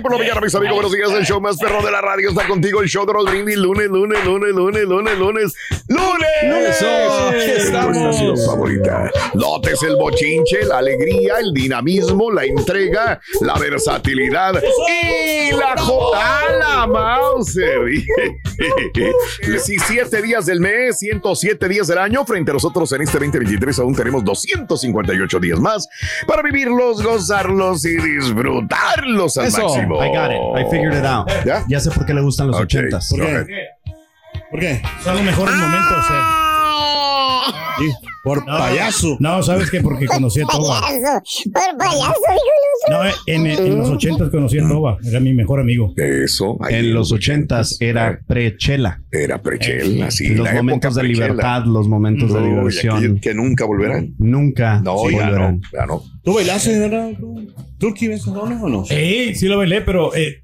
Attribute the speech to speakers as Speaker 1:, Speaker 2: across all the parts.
Speaker 1: Morning por la mañana, mis amigos. Buenos días. El show más perro de la radio está contigo. El show de Raúl Brindis. Lunes, lunes, lunes, lunes, lunes, lunes, lunes. Estamos. favorita. Lotes, el bochinche, la alegría, el dinamismo, la entrega, la versatilidad y la jota, Mauser. 17 días del mes, 107 días del año. Frente a nosotros en este 2023 aún tenemos 258 días más para vivirlos, gozarlos y disfrutarlos al
Speaker 2: Eso,
Speaker 1: máximo.
Speaker 2: I got it. I figured it out.
Speaker 1: ¿Ya?
Speaker 2: Ya sé por qué le gustan los ochentas.
Speaker 1: go ahead.
Speaker 3: ¿Por qué? Son los mejores momentos. eh.
Speaker 4: Sí, por payaso.
Speaker 3: No, ¿sabes qué? Porque conocí a Toba.
Speaker 5: Por payaso, dijo
Speaker 3: No, eh, en, en los ochentas conocí a Toba. Era mi mejor amigo.
Speaker 1: Eso. ahí
Speaker 2: En los ochentas era pre-chela.
Speaker 1: Era prechela, sí.
Speaker 2: los momentos de
Speaker 1: prechela.
Speaker 2: libertad, los momentos de diversión.
Speaker 1: que nunca volverán.
Speaker 2: Nunca
Speaker 1: No, ya no,
Speaker 2: volverán.
Speaker 1: ya no.
Speaker 4: ¿Tú bailaste, verdad? ¿Turkey ves o no?
Speaker 3: Sí, sí lo bailé, pero eh,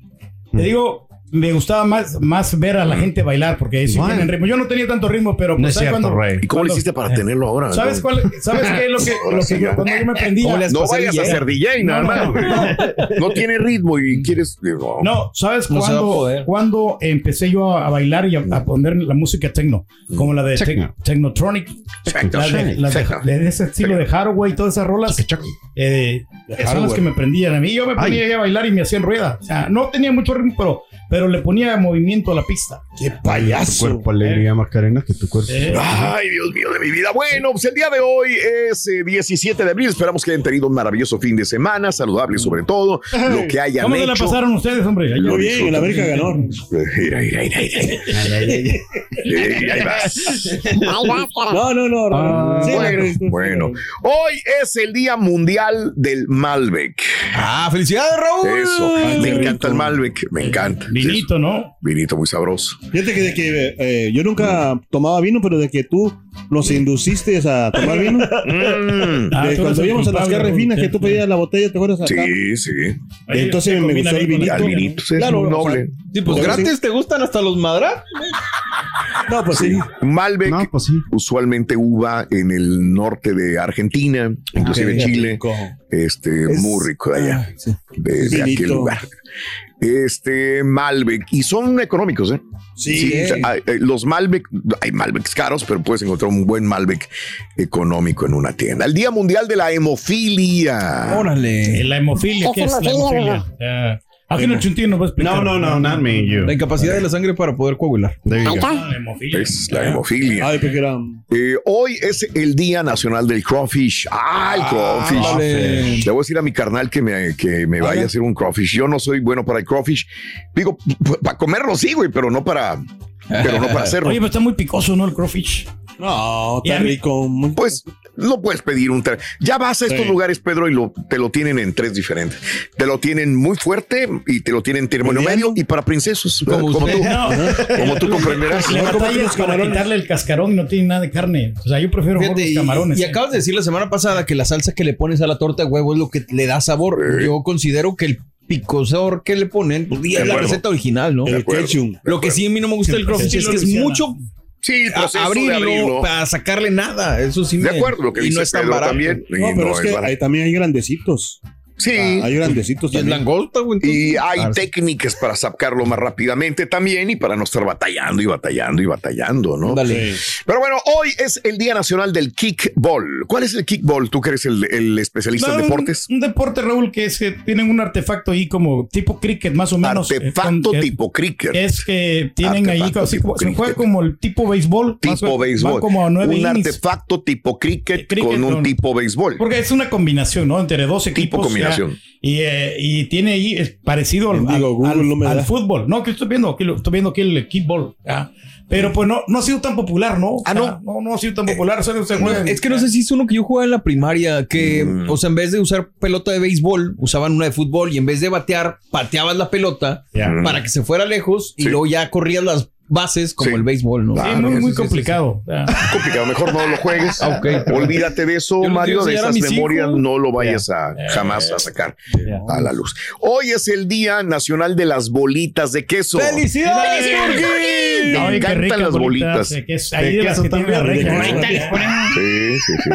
Speaker 3: te digo, me gustaba más, más ver a la gente bailar porque sí tienen ritmo. Yo no tenía tanto ritmo, pero
Speaker 2: No
Speaker 3: pues,
Speaker 2: es
Speaker 3: ¿sabes
Speaker 2: cierto,
Speaker 3: cuando-
Speaker 2: Rey.
Speaker 1: ¿Y cómo le
Speaker 3: cuando-
Speaker 1: hiciste para
Speaker 3: eh,
Speaker 1: tenerlo ahora?
Speaker 3: ¿Sabes cuál? ¿Sabes qué es lo que, lo yo, cuando yo me prendía?
Speaker 1: No vayas a ser DJ nada
Speaker 3: No,
Speaker 1: más.
Speaker 3: no.
Speaker 1: No tiene ritmo y quieres.
Speaker 3: No, ¿sabes
Speaker 4: No
Speaker 3: cuándo, cuándo empecé yo a, a bailar y a, a poner la música techno? Como la de
Speaker 2: Techno.
Speaker 3: tec- Technotronic.
Speaker 1: Techno.
Speaker 3: La de, la de-
Speaker 1: Techno.
Speaker 3: de ese estilo de Haraway y todas esas rolas. eh, son las que me prendían a mí. Yo me ponía a bailar y me hacían rueda. O sea, no tenía mucho ritmo, pero, pero le ponía movimiento a la pista.
Speaker 4: ¡Qué
Speaker 2: Tu
Speaker 4: payaso!
Speaker 2: cuerpo alegría, Macarena, que tu cuerpo.
Speaker 3: Eh,
Speaker 1: Ay, Dios mío de mi vida. Bueno, pues el día de hoy es eh, 17 de abril. Esperamos que hayan tenido un maravilloso fin de semana, saludable sobre todo. Lo que hayan
Speaker 3: ¿Cómo se la
Speaker 1: hecho.
Speaker 3: pasaron ustedes, hombre? Ahí-
Speaker 1: Lo
Speaker 4: bien, el América ganó.
Speaker 1: Mira, mira, mira. Eh, ahí vas.
Speaker 4: No, no, no. no.
Speaker 2: Ah,
Speaker 4: Sí,
Speaker 1: Bueno, bueno, hoy es el Día Mundial del Malbec.
Speaker 4: Ah, felicidades, Raúl.
Speaker 1: Eso,
Speaker 4: Ay,
Speaker 1: me encanta el. Malbec, me encanta.
Speaker 3: Vinito, ¿no?
Speaker 1: Vinito muy sabroso.
Speaker 4: Fíjate que, de que eh, yo nunca tomaba vino, pero de que tú nos induciste a tomar vino.
Speaker 1: Mm,
Speaker 3: Ah,
Speaker 4: de cuando
Speaker 3: el
Speaker 4: íbamos a las
Speaker 3: culpable,
Speaker 4: carnes finas, que tú pedías la botella, ¿te acuerdas? Acá?
Speaker 1: sí, sí.
Speaker 4: Entonces me gustó el vinito.
Speaker 1: Al vinito, es
Speaker 4: Claro,
Speaker 1: muy
Speaker 4: o sea,
Speaker 1: noble.
Speaker 6: Sí, pues gratis te gustan hasta los madras.
Speaker 4: No, pues sí.
Speaker 1: Malbec,
Speaker 2: No, pues sí.
Speaker 1: usualmente uva en el norte de Argentina, inclusive
Speaker 4: Ok,
Speaker 1: Chile.
Speaker 4: rico.
Speaker 1: Este,
Speaker 4: Es-
Speaker 1: muy rico de allá,
Speaker 4: Ah, sí.
Speaker 1: de, de aquel lugar. Este, Malbec. Y son económicos, ¿eh?
Speaker 4: Sí, eh.
Speaker 1: o sea, hay- eh, los Malbec, hay Malbecs caros, pero puedes encontrar un buen Malbec económico en una tienda. El Día Mundial de la Hemofilia.
Speaker 6: Órale.
Speaker 3: La hemofilia,
Speaker 5: ¿Qué
Speaker 3: ¿qué
Speaker 5: es
Speaker 3: es la
Speaker 5: hemofilia,
Speaker 3: hemofilia? Ah, Aquí en el chuntín nos va a explicar.
Speaker 2: No, no, no, not me, you.
Speaker 6: La incapacidad de la sangre para poder coagular.
Speaker 3: Ah, hemofilia.
Speaker 1: Es la hemofilia.
Speaker 4: Ay.
Speaker 1: Eh, hoy es el Día Nacional del Crawfish. ¡Ah, el crawfish!
Speaker 6: Vale.
Speaker 1: Le voy a decir a mi carnal que me, que me vaya a hacer un crawfish. Yo no soy bueno para el crawfish. Digo, para comerlo sí, güey, pero no para, pero no para hacerlo.
Speaker 3: Oye, pero está muy picoso, ¿no? El crawfish.
Speaker 4: No,
Speaker 3: Y a
Speaker 4: está
Speaker 3: mí-
Speaker 4: rico. muy-
Speaker 1: Pues lo puedes pedir un tra- Ya vas a estos
Speaker 4: Sí.
Speaker 1: lugares, Pedro, y lo, te lo tienen en tres diferentes. Te lo tienen muy fuerte y te lo tienen término medio y para princesos, como,
Speaker 6: Como
Speaker 1: tú.
Speaker 3: No.
Speaker 1: Como tú comprenderás.
Speaker 3: Le
Speaker 4: No, los
Speaker 3: para quitarle el cascarón y no tiene nada de carne. O sea, yo prefiero
Speaker 6: Fíjate,
Speaker 3: los camarones.
Speaker 6: Y,
Speaker 3: ¿eh?
Speaker 6: acabas de decir la semana pasada que la salsa que le pones a la torta de huevo es lo que le da sabor.
Speaker 1: Sí.
Speaker 6: Yo considero que el picosor que le ponen pues, es la receta original, ¿no?
Speaker 4: El ketchup.
Speaker 6: Lo que sí a mí no me gusta del crawfish es que es mucho
Speaker 1: Sí, el
Speaker 6: a-
Speaker 1: proceso de
Speaker 6: abrirlo, para sacarle nada. Eso sí
Speaker 1: De
Speaker 6: me-
Speaker 1: acuerdo, lo que
Speaker 6: y
Speaker 1: dice
Speaker 6: no es tan
Speaker 1: Pedro
Speaker 6: barato.
Speaker 1: también.
Speaker 4: No, pero
Speaker 1: no
Speaker 4: es que
Speaker 1: barato.
Speaker 4: ahí también hay grandecitos.
Speaker 1: Sí.
Speaker 4: Hay grandecitos
Speaker 6: Y
Speaker 4: también.
Speaker 6: langosta, güey.
Speaker 1: Y hay
Speaker 6: Ah,
Speaker 1: técnicas para sacarlo más rápidamente también y para no estar batallando y batallando y batallando, ¿no?
Speaker 6: Dale.
Speaker 1: Pero bueno, hoy es el Día Nacional del Kickball. ¿Cuál es el kickball? Tú que eres el, el especialista
Speaker 3: No,
Speaker 1: en deportes.
Speaker 3: Un, deporte, Raúl, que es que tienen un artefacto ahí como tipo cricket, más o menos. eh,
Speaker 1: Artefacto
Speaker 3: con- que-
Speaker 1: tipo cricket.
Speaker 3: Es que tienen ahí,
Speaker 1: Artefacto
Speaker 3: así
Speaker 1: tipo
Speaker 3: como, se juega
Speaker 1: cricket.
Speaker 3: como el tipo béisbol.
Speaker 1: tipo béisbol.
Speaker 3: van como a nueve
Speaker 1: un
Speaker 3: innings.
Speaker 1: artefacto tipo cricket,
Speaker 3: Cricket
Speaker 1: con un
Speaker 3: con-
Speaker 1: tipo béisbol.
Speaker 3: Porque es una combinación, ¿no? Entre dos equipos.
Speaker 1: combinación.
Speaker 3: Y, eh, y tiene ahí es parecido al,
Speaker 4: Digo,
Speaker 3: al-
Speaker 4: no
Speaker 3: fútbol. No, que estoy viendo aquí, lo- estoy viendo aquí el kickball. ya. Pero pues no, no ha sido tan popular, ¿no? O
Speaker 1: Ah,
Speaker 3: sea,
Speaker 1: ¿no?
Speaker 3: no. No ha sido tan popular. Solo se
Speaker 6: No,
Speaker 3: juega en-
Speaker 6: es que no sé si es uno que yo jugaba en la primaria, que,
Speaker 1: Mm.
Speaker 6: o sea, en vez de usar pelota de béisbol, usaban una de fútbol y en vez de batear, pateabas la pelota para que se fuera lejos y
Speaker 1: Sí.
Speaker 6: luego ya corrías las bases como
Speaker 1: Sí.
Speaker 6: el béisbol, ¿no?
Speaker 3: Sí,
Speaker 1: Ah,
Speaker 3: muy,
Speaker 1: sí,
Speaker 3: muy
Speaker 1: sí, sí,
Speaker 3: complicado. Ya.
Speaker 1: complicado. Mejor no lo juegues.
Speaker 6: Ah.
Speaker 1: Olvídate de eso, Mario, de esas memorias.
Speaker 6: hijos.
Speaker 1: No lo vayas a jamás a sacar a la luz. Hoy es el Día Nacional de las Bolitas de queso.
Speaker 6: ¡Felicidades, Jorge!
Speaker 1: Me encantan las bolitas.
Speaker 3: de queso. Ahí
Speaker 2: De
Speaker 3: de las
Speaker 2: queso también.
Speaker 1: Sí, sí, sí.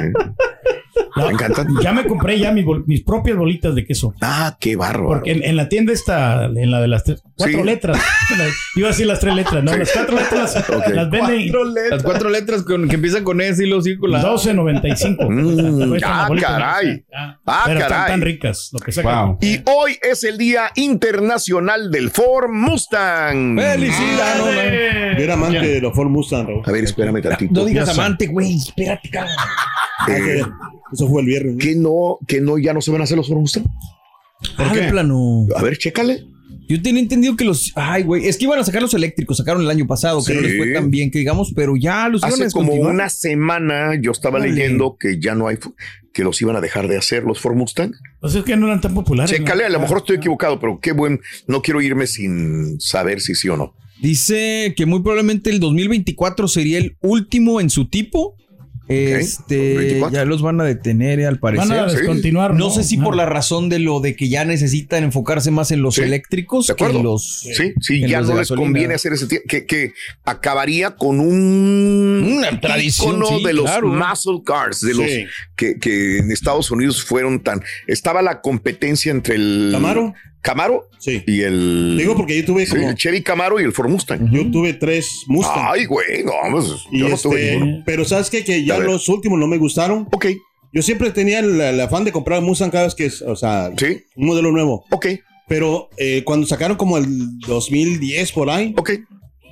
Speaker 3: No,
Speaker 1: Me encantan.
Speaker 3: Ya me compré ya mis, bol- mis propias bolitas de queso.
Speaker 1: Ah, qué bárbaro.
Speaker 3: Porque en, en la tienda está, en la de las tres- cuatro
Speaker 1: Sí.
Speaker 3: letras. Iba a decir las tres letras, ¿no? Las cuatro letras las venden
Speaker 6: Las cuatro letras con, que empiezan con S y los la
Speaker 3: 12.95.
Speaker 1: Mm, ah, caray.
Speaker 3: Ah,
Speaker 1: Ah,
Speaker 3: pero
Speaker 1: caray.
Speaker 3: están tan ricas. Lo que sacan.
Speaker 2: Wow.
Speaker 1: Y hoy es el Día Internacional del Ford Mustang.
Speaker 6: ¡Felicidades!
Speaker 4: Yo era amante de los Ford Mustang, Raúl.
Speaker 1: A ver, espérame tantito.
Speaker 6: No digas amante, güey. Espérate, cabrón.
Speaker 4: Ah,
Speaker 1: Eh,
Speaker 4: que- Eso fue el viernes. ¿no?
Speaker 1: que no, que no, ya no se van a hacer los Ford Mustang.
Speaker 6: Ah,
Speaker 2: qué?
Speaker 6: plano.
Speaker 1: A ver, chécale.
Speaker 6: Yo tenía entendido que los. Ay, güey. Es que iban a sacar los eléctricos. Sacaron el año pasado, que no les fue tan bien que digamos, pero ya los iban a
Speaker 1: Hace como una semana yo estaba leyendo que ya no hay, que los iban a dejar de hacer los Ford Mustang.
Speaker 3: Pues es que no eran tan populares.
Speaker 1: Chécale,
Speaker 3: ¿no?
Speaker 1: a lo mejor estoy equivocado, pero qué buen, no quiero irme sin saber si sí o no.
Speaker 6: Dice que muy probablemente el 2024 sería el último en su tipo. Este,
Speaker 1: 2024.
Speaker 6: ya los van a detener, eh, al parecer.
Speaker 3: Van a
Speaker 1: sí.
Speaker 3: descontinuar.
Speaker 6: No sé si por la razón de lo de que ya necesitan enfocarse más en los
Speaker 1: Sí,
Speaker 6: eléctricos
Speaker 1: de
Speaker 6: que en los.
Speaker 1: Sí, sí, ya no les conviene hacer ese tiempo, que, que acabaría con un
Speaker 6: Una tradición, sí,
Speaker 1: de los
Speaker 6: claro.
Speaker 1: muscle cars, de
Speaker 4: Sí.
Speaker 1: los que, que en Estados Unidos fueron tan, estaba la competencia entre el
Speaker 4: Camaro.
Speaker 1: Camaro
Speaker 4: Sí.
Speaker 1: y el,
Speaker 4: Digo porque yo tuve
Speaker 1: sí, el Chevy Camaro y el Ford Mustang.
Speaker 4: Yo tuve tres Mustang.
Speaker 1: Ay, güey, no, pues,
Speaker 4: y
Speaker 1: yo no
Speaker 4: este,
Speaker 1: tuve ninguno.
Speaker 4: pero sabes qué? que ya los últimos no me gustaron.
Speaker 1: Ok,
Speaker 4: Yo siempre tenía el, el afán de comprar Mustang cada vez que es, o sea,
Speaker 1: sí,
Speaker 4: un modelo nuevo.
Speaker 1: ok,
Speaker 4: Pero eh, cuando sacaron como el 2010 por ahí,
Speaker 1: ok,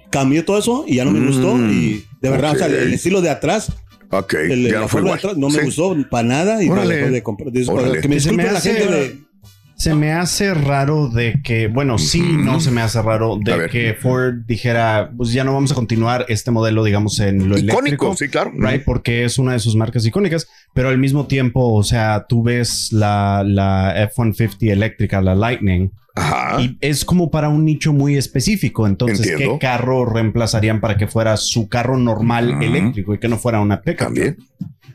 Speaker 4: cambió todo eso y ya no me
Speaker 1: Mm,
Speaker 4: gustó. Y de verdad, o sea, el, el estilo de atrás,
Speaker 1: ok,
Speaker 4: el,
Speaker 1: ya
Speaker 4: la
Speaker 1: no fue
Speaker 4: forma
Speaker 1: igual.
Speaker 4: de atrás, no me
Speaker 1: Sí.
Speaker 4: gustó para nada. Y
Speaker 1: Órale.
Speaker 4: dejé de comprar.
Speaker 1: Órale.
Speaker 4: Que me disculpe la gente de.
Speaker 2: Se me hace raro de que, bueno, sí, no se me hace raro de que Ford dijera, pues ya no vamos a continuar este modelo, digamos, en lo
Speaker 1: Icónico,
Speaker 2: eléctrico.
Speaker 1: sí, claro.
Speaker 2: Right, porque es una de sus marcas icónicas, pero al mismo tiempo, o sea, tú ves la, la F-150 eléctrica, la Lightning,
Speaker 1: Ajá.
Speaker 2: y es como para un nicho muy específico. Entonces,
Speaker 1: Entiendo.
Speaker 2: ¿qué carro reemplazarían para que fuera su carro normal eléctrico y que no fuera una pickup?
Speaker 1: También.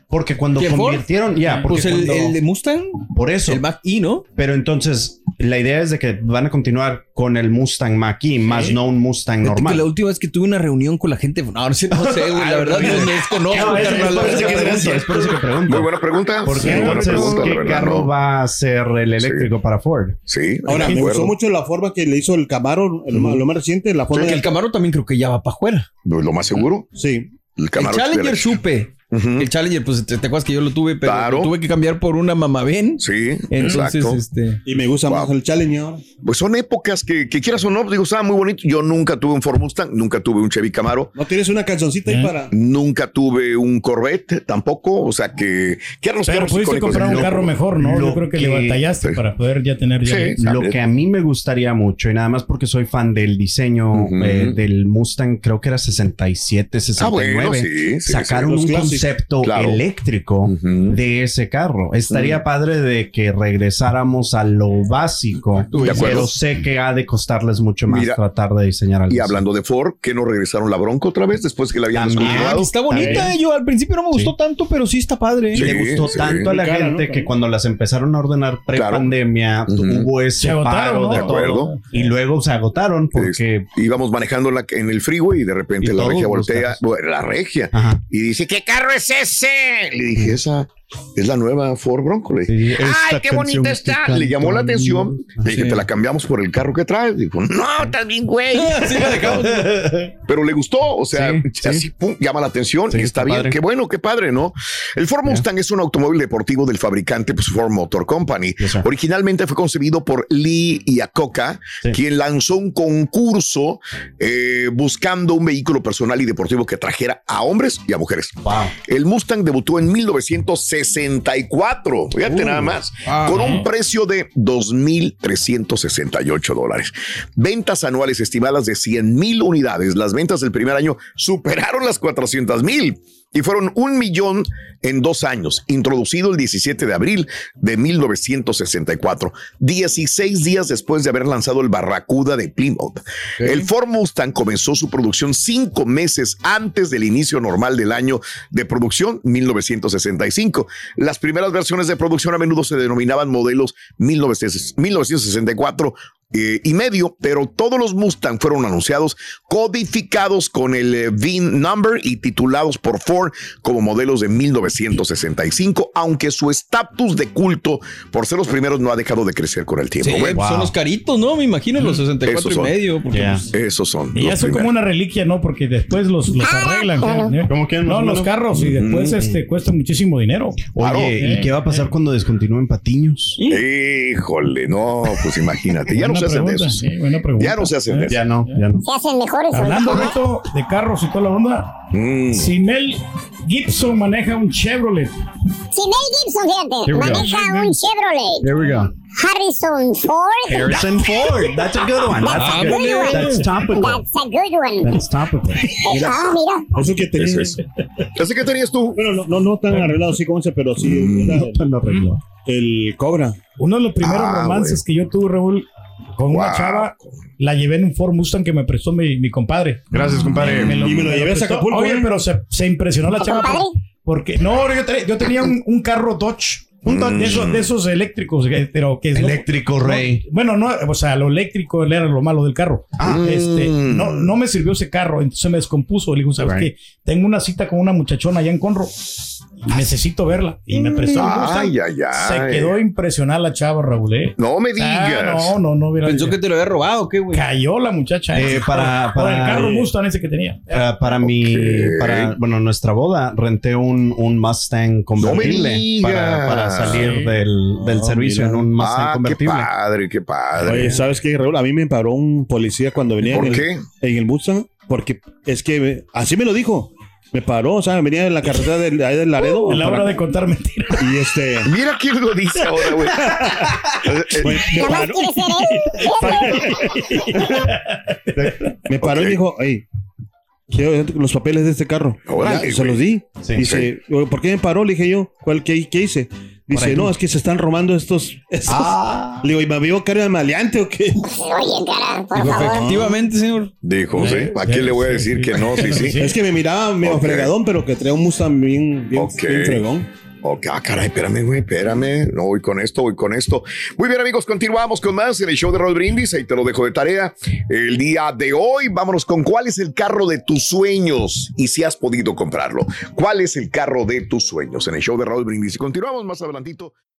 Speaker 2: Porque cuando convirtieron, ya,
Speaker 6: Pues el,
Speaker 2: cuando-
Speaker 6: el de Mustang,
Speaker 2: por eso.
Speaker 6: el Mac E, ¿no?
Speaker 2: Pero entonces, la idea es de que van a continuar con el Mustang Mach-E, más no un Mustang
Speaker 6: que
Speaker 2: normal.
Speaker 6: la última vez que tuve una reunión con la gente, no, no sé, no sé, güey, la verdad no, no desconozco,
Speaker 2: No, es, por eso que pregunto, es por eso que pregunto.
Speaker 1: Muy buena pregunta.
Speaker 2: Porque
Speaker 1: Sí, buena
Speaker 2: entonces,
Speaker 1: pregunta,
Speaker 2: ¿qué
Speaker 1: verdad,
Speaker 2: carro
Speaker 1: ¿no?
Speaker 2: va a ser el eléctrico para Ford?
Speaker 1: Sí,
Speaker 4: Ahora, me gustó mucho la forma que le hizo el Camaro, el ma- lo más reciente, la forma
Speaker 6: Porque
Speaker 4: de-
Speaker 6: el Camaro también creo que ya va para afuera.
Speaker 1: Lo más seguro,
Speaker 4: Sí.
Speaker 1: el
Speaker 6: El
Speaker 1: Camaro.
Speaker 6: Challenger
Speaker 1: de
Speaker 6: El Challenger, pues te, te acuerdas que yo lo tuve, pero
Speaker 1: Claro.
Speaker 6: lo tuve que cambiar por una Mamaven.
Speaker 1: Sí,
Speaker 6: Entonces,
Speaker 1: exacto.
Speaker 6: este.
Speaker 4: Y me gusta más el Challenger.
Speaker 1: Pues son épocas que, que quieras o no, digo, estaba muy bonito. Yo nunca tuve un Ford Mustang, nunca tuve un Chevy Camaro.
Speaker 4: ¿No tienes una cancioncita
Speaker 3: ¿Eh?
Speaker 4: ahí para...?
Speaker 1: Nunca tuve un Corvette tampoco, o sea que, que eran los
Speaker 3: Pero pudiste
Speaker 1: icónicos
Speaker 3: comprar un carro mejor, ¿no?
Speaker 2: lo
Speaker 3: Yo creo que, le
Speaker 2: que-
Speaker 3: batallaste
Speaker 1: Sí.
Speaker 3: para poder ya tener ya.
Speaker 1: Sí.
Speaker 2: Lo que a mí me gustaría mucho, y nada más porque soy fan del diseño eh, del Mustang, creo que era 67, 69,
Speaker 1: Ah, bueno, sí, sí,
Speaker 2: sacaron un
Speaker 4: clásicos.
Speaker 2: Concepto
Speaker 1: Claro.
Speaker 2: eléctrico de ese carro. Estaría
Speaker 1: Ujú.
Speaker 2: padre de que regresáramos a lo básico, pero sé que ha de costarles mucho más
Speaker 1: Mira,
Speaker 2: tratar de diseñar algo
Speaker 1: Y
Speaker 2: así.
Speaker 1: hablando de Ford, que no regresaron la Bronco otra vez después que la habían descontinuado?
Speaker 6: está bonita. Yo al principio no me gustó tanto, pero sí está padre.
Speaker 2: Y
Speaker 1: Sí,
Speaker 2: le gustó
Speaker 1: sí.
Speaker 2: tanto a la
Speaker 3: cara,
Speaker 2: gente
Speaker 3: ¿no?
Speaker 2: que cuando las empezaron a ordenar pre-pandemia hubo ese
Speaker 3: Se agotaron,
Speaker 2: paro
Speaker 3: ¿no?
Speaker 2: de
Speaker 1: De acuerdo.
Speaker 2: todo. Y luego se agotaron porque...
Speaker 1: Íbamos manejando en, la- en el freeway y de repente
Speaker 2: Y
Speaker 1: la regia voltea, bueno, la regia,
Speaker 2: Ajá.
Speaker 1: y dice, ¿qué carro Le dije, esa es la nueva Ford Bronco. Le dije,
Speaker 2: Sí,
Speaker 1: ¡Ay, qué bonita está! Le llamó la atención. Le dije,
Speaker 6: Sí.
Speaker 1: te la cambiamos por el carro que traes. Dijo, no, estás bien, güey.
Speaker 6: Sí.
Speaker 1: Pero le gustó, o sea,
Speaker 2: Sí, sí.
Speaker 1: así pum, llama la atención
Speaker 2: Sí,
Speaker 1: y está,
Speaker 2: está
Speaker 1: bien.
Speaker 2: padre.
Speaker 1: Qué bueno, qué padre, ¿no? El Ford Mustang es un automóvil deportivo del fabricante pues, Ford Motor Company.
Speaker 2: Yes.
Speaker 1: Originalmente fue concebido por Lee Iacocca,
Speaker 2: Sí.
Speaker 1: quien lanzó un concurso eh, buscando un vehículo personal y deportivo que trajera a hombres y a mujeres.
Speaker 2: Wow.
Speaker 1: El Mustang debutó en 1964, fíjate
Speaker 2: Uh,
Speaker 1: nada más,
Speaker 6: ah,
Speaker 1: con un precio de 2.368 dólares. Ventas anuales estimadas de 100 mil unidades. Las ventas del primer año superaron las 400 mil y fueron un millón en dos años, introducido el 17 de abril de 1964, 16 días después de haber lanzado el Barracuda de Plymouth. El Ford Mustang comenzó su producción cinco meses antes del inicio normal del año de producción, 1965. Las primeras versiones de producción a menudo se denominaban modelos 1900 1964 eh, y medio, pero todos los Mustang fueron anunciados codificados con el eh, VIN number y titulados por Ford como modelos de 1965, aunque su estatus de culto por ser los primeros no ha dejado de crecer con el tiempo.
Speaker 6: Sí,
Speaker 1: Bueno,
Speaker 6: son los caritos, ¿no? Me imagino los 64
Speaker 1: Esos
Speaker 6: y medio.
Speaker 2: Ya.
Speaker 6: pues,
Speaker 1: esos son.
Speaker 3: Y ya son como una reliquia, ¿no? Porque después los, los arreglan. ¿eh?
Speaker 2: ¿Cómo que?
Speaker 3: No, los carros y después este cuestan muchísimo dinero.
Speaker 1: Claro.
Speaker 2: Oye, ¿y qué va a pasar cuando descontinúen patiños?
Speaker 1: Híjole, no, pues imagínate, ya no se hacen de
Speaker 3: pregunta,
Speaker 1: esos.
Speaker 3: sí, buena pregunta.
Speaker 1: Ya no se hacen de esos.
Speaker 2: Ya no, ya no.
Speaker 5: Se hacen mejores
Speaker 3: Hablando
Speaker 5: soldados.
Speaker 3: Beto, de carros y toda la onda,
Speaker 1: Mm.
Speaker 3: si Mel Gibson maneja un Chevrolet,
Speaker 5: Si Mel Gibson, fíjate,
Speaker 2: Here
Speaker 5: maneja un Chevrolet
Speaker 2: There we go.
Speaker 5: Harrison Ford,
Speaker 2: Harrison Ford. That's a good one. That's
Speaker 5: that's
Speaker 2: a
Speaker 5: a
Speaker 2: good
Speaker 5: good one.
Speaker 2: That's topical.
Speaker 5: That's a good one.
Speaker 2: That's topical.
Speaker 5: Ah, mira.
Speaker 4: Eso que tenía.
Speaker 1: Eso es. Ese que tenías tú.
Speaker 4: Bueno, no, no, no tan arreglado así como ese, pero sí.
Speaker 1: Mm.
Speaker 2: No, no arregló.
Speaker 4: el Cobra.
Speaker 3: uno de los primeros
Speaker 1: Ah,
Speaker 3: romances que yo tuve, Raúl, con una chava, la llevé en un Ford Mustang que me prestó mi, mi compadre.
Speaker 2: Gracias, compadre.
Speaker 4: Y me lo llevé a. Acapulco,
Speaker 3: Oye, pero se, se impresionó la chava.
Speaker 5: compadre?
Speaker 3: por- Porque, no, yo, te- yo tenía un, un carro Dodge. Un Dodge de, esos, de esos eléctricos, pero que es lo-
Speaker 2: Eléctrico, Rey.
Speaker 3: No, bueno, no, o sea, lo eléctrico era lo malo del carro.
Speaker 1: Ah.
Speaker 3: Este, no, no me sirvió ese carro, entonces me descompuso. Le digo, ¿sabes
Speaker 2: Right.
Speaker 3: qué? Tengo una cita con una muchachona allá en Conro necesito verla. Y me prestó el Mustang.
Speaker 1: Ay, ay, ay.
Speaker 3: Se quedó impresionada la chava, Raúl. ¿eh?
Speaker 1: No me
Speaker 3: Ah,
Speaker 1: digas.
Speaker 3: no, no, no. hubiera-
Speaker 6: Pensó que te lo había robado, ¿qué, güey?
Speaker 3: Cayó la muchacha.
Speaker 2: Eh,
Speaker 3: esa.
Speaker 2: para-
Speaker 3: el carro Mustang ese que tenía.
Speaker 2: Para, para mi, para, bueno, nuestra boda, renté un, un Mustang convertible
Speaker 1: digas.
Speaker 2: para, para salir
Speaker 1: Sí.
Speaker 2: del, del servicio
Speaker 4: mira.
Speaker 2: en un Mustang
Speaker 1: Ah, qué
Speaker 2: convertible.
Speaker 1: padre, qué padre.
Speaker 4: Oye, ¿sabes qué, Raúl? A mí me paró un policía cuando venía
Speaker 1: ¿Por
Speaker 4: en, el,
Speaker 1: qué?
Speaker 4: en el Mustang. Porque es que así me lo dijo. Me paró, o sea, venía en la carretera del, ahí del Laredo.
Speaker 3: En la hora de contar mentiras.
Speaker 4: Y este.
Speaker 1: Mira quién lo dice ahora, güey.
Speaker 4: Pues, me paró, me paró y dijo, hey, quiero los papeles de este carro.
Speaker 1: Órale,
Speaker 4: Ya, se los di.
Speaker 2: Sí.
Speaker 4: Dice, ¿por qué me paró? Le dije yo, ¿cuál, qué, qué hice? Dice, no, es que se están robando estos. estos".
Speaker 2: Ah.
Speaker 4: Le digo, ¿y me vio cara de maleante o qué?
Speaker 5: Oye, cara, por
Speaker 6: Dijo,
Speaker 5: favor.
Speaker 6: efectivamente, señor.
Speaker 1: Dijo, sí. ¿A quién le voy a decir que no? Sí, sí.
Speaker 4: Es que me miraba medio fregadón, pero que traía un Mustang bien, bien,
Speaker 1: Ok.
Speaker 4: bien fregón.
Speaker 1: Ok, ah, caray, espérame, güey, espérame. No voy con esto, voy con esto. Muy bien, amigos, continuamos con más en el show de Roll Brindis. Ahí te lo dejo de tarea. El día de hoy, vámonos con cuál es el carro de tus sueños y si has podido comprarlo. ¿Cuál es el carro de tus sueños en el show de Roll Brindis? Y continuamos más adelantito.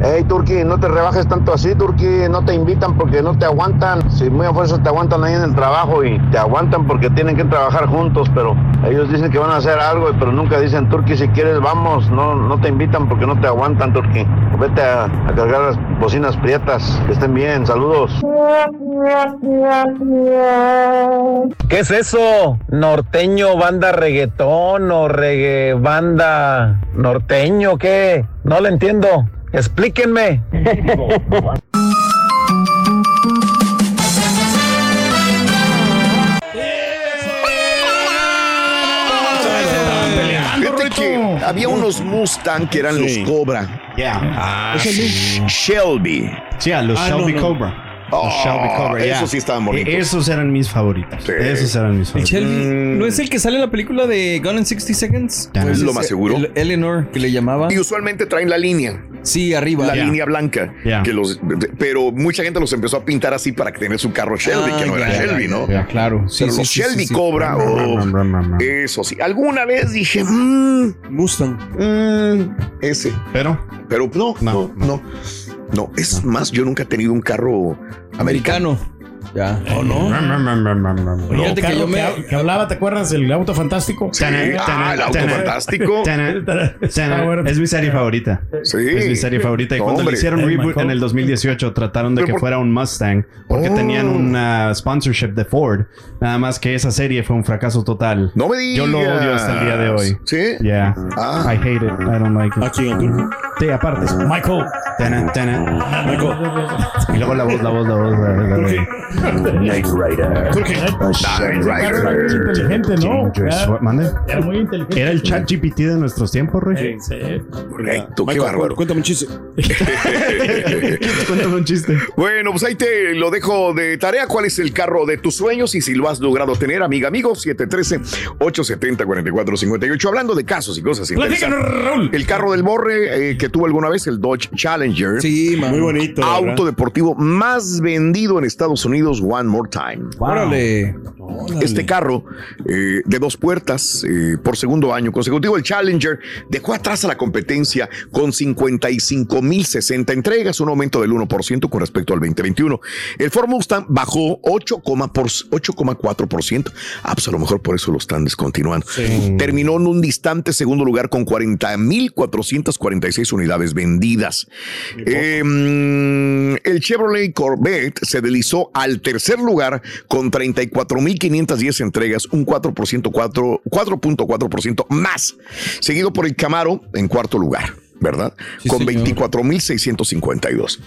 Speaker 7: Hey, Turki, no te rebajes tanto así, Turki. No te invitan porque no te aguantan. Si muy a fuerza te aguantan ahí en el trabajo y te aguantan porque tienen que trabajar juntos, pero ellos dicen que van a hacer algo, pero nunca dicen, Turki, si quieres, vamos. No, no te invitan porque no te aguantan, Turki. Vete a, a cargar las bocinas prietas. Que estén bien. Saludos.
Speaker 8: ¿Qué es eso? ¿Norteño, banda reggaetón o reggae banda norteño? ¿Qué? No lo entiendo. Explíquenme.
Speaker 1: Que había unos Mustang que eran
Speaker 2: Sí.
Speaker 1: los Cobra.
Speaker 2: Yeah.
Speaker 1: Ah, Shelby.
Speaker 2: Sí, a los
Speaker 1: Ah,
Speaker 2: Shelby
Speaker 1: no, no.
Speaker 2: Cobra. Los
Speaker 1: Oh,
Speaker 2: Shelby Cobra, yeah.
Speaker 1: esos sí estaban bonitos.
Speaker 2: E- Esos eran mis favoritos. Esos eran mis favoritos.
Speaker 6: Shelby, ¿no es el que sale en la película de Gone in 60 Seconds?
Speaker 2: Ya.
Speaker 6: ¿O
Speaker 1: Es lo más seguro.
Speaker 6: el Eleanor, que le llamaba.
Speaker 1: Y usualmente traen la línea.
Speaker 6: Sí, arriba.
Speaker 1: La línea blanca. Que los, pero mucha gente los empezó a pintar así para que tener su carro Shelby,
Speaker 6: Ah,
Speaker 1: que no era
Speaker 6: ya,
Speaker 1: Shelby, ¿no?
Speaker 6: ya, claro. Sí,
Speaker 1: Pero
Speaker 6: sí,
Speaker 1: los
Speaker 6: sí,
Speaker 1: Shelby
Speaker 6: sí, sí.
Speaker 1: Cobra, oh, eso sí. Alguna vez dije, mmm,
Speaker 4: Mustang.
Speaker 1: mm, ese.
Speaker 2: Pero,
Speaker 1: pero no, no, no. No, es más, yo nunca he tenido un carro americano.
Speaker 6: Ya.
Speaker 3: ¿Oh, no?
Speaker 6: Fíjate que yo me-
Speaker 3: que hablaba, ¿te acuerdas del auto fantástico?
Speaker 1: Sí, ah, el auto fantástico.
Speaker 3: Bueno.
Speaker 2: Es mi serie favorita.
Speaker 1: Sí.
Speaker 2: Es mi serie favorita. Y
Speaker 1: No,
Speaker 2: cuando le hicieron
Speaker 3: Hey,
Speaker 2: reboot
Speaker 3: Michael.
Speaker 2: en el 2018, trataron de que
Speaker 1: por-
Speaker 2: fuera un Mustang porque
Speaker 1: Oh.
Speaker 2: tenían una sponsorship de Ford. Nada más que esa serie fue un fracaso total.
Speaker 1: No me digas.
Speaker 2: Yo lo odio hasta el día de hoy.
Speaker 1: ¿Sí?
Speaker 2: Yeah.
Speaker 1: Ah.
Speaker 2: I hate it. I don't like it.
Speaker 4: Ah.
Speaker 2: Sí, aparte.
Speaker 3: Michael.
Speaker 2: Tana, tana. Y luego la voz, la voz, la voz.
Speaker 1: Knight Rider.
Speaker 3: inteligente, ¿no?
Speaker 2: Dangerous.
Speaker 3: Era-
Speaker 2: What, mande?
Speaker 3: Era muy inteligente.
Speaker 2: Era el chat GPT de nuestros tiempos, Rey.
Speaker 3: Sí, sí.
Speaker 1: Correcto, qué bárbaro.
Speaker 4: Cuéntame un chiste.
Speaker 2: Cuéntame un chiste.
Speaker 1: Bueno, pues ahí te lo dejo de tarea. ¿Cuál es el carro de tus sueños? Y si lo has logrado tener, amiga, amigo, 713-870-4458. Hablando de casos y cosas interesantes.
Speaker 3: Raúl.
Speaker 1: El carro del Borre eh, que tuvo alguna vez, el Dodge Challenger.
Speaker 6: Sí, man.
Speaker 4: Muy bonito. la
Speaker 1: Auto
Speaker 4: verdad.
Speaker 1: deportivo más vendido en Estados Unidos, One More Time.
Speaker 6: Órale.
Speaker 1: Este carro eh, de dos puertas eh, por segundo año consecutivo, el Challenger, dejó atrás a la competencia con 55.060 entregas, un aumento del 1% con respecto al 2021. El Ford Mustang bajó 8,4%. por- 8,4%. Ah, pues a lo mejor por eso lo están descontinuando. Terminó en un distante segundo lugar con 40.446 unidades vendidas. Eh, mm, el Chevrolet Corvette se deslizó al tercer lugar con 34.510 entregas, un 4%, 4 4.4% más, seguido por el Camaro en cuarto lugar, ¿verdad?
Speaker 6: Sí,
Speaker 1: con
Speaker 6: señor.
Speaker 1: 24.652.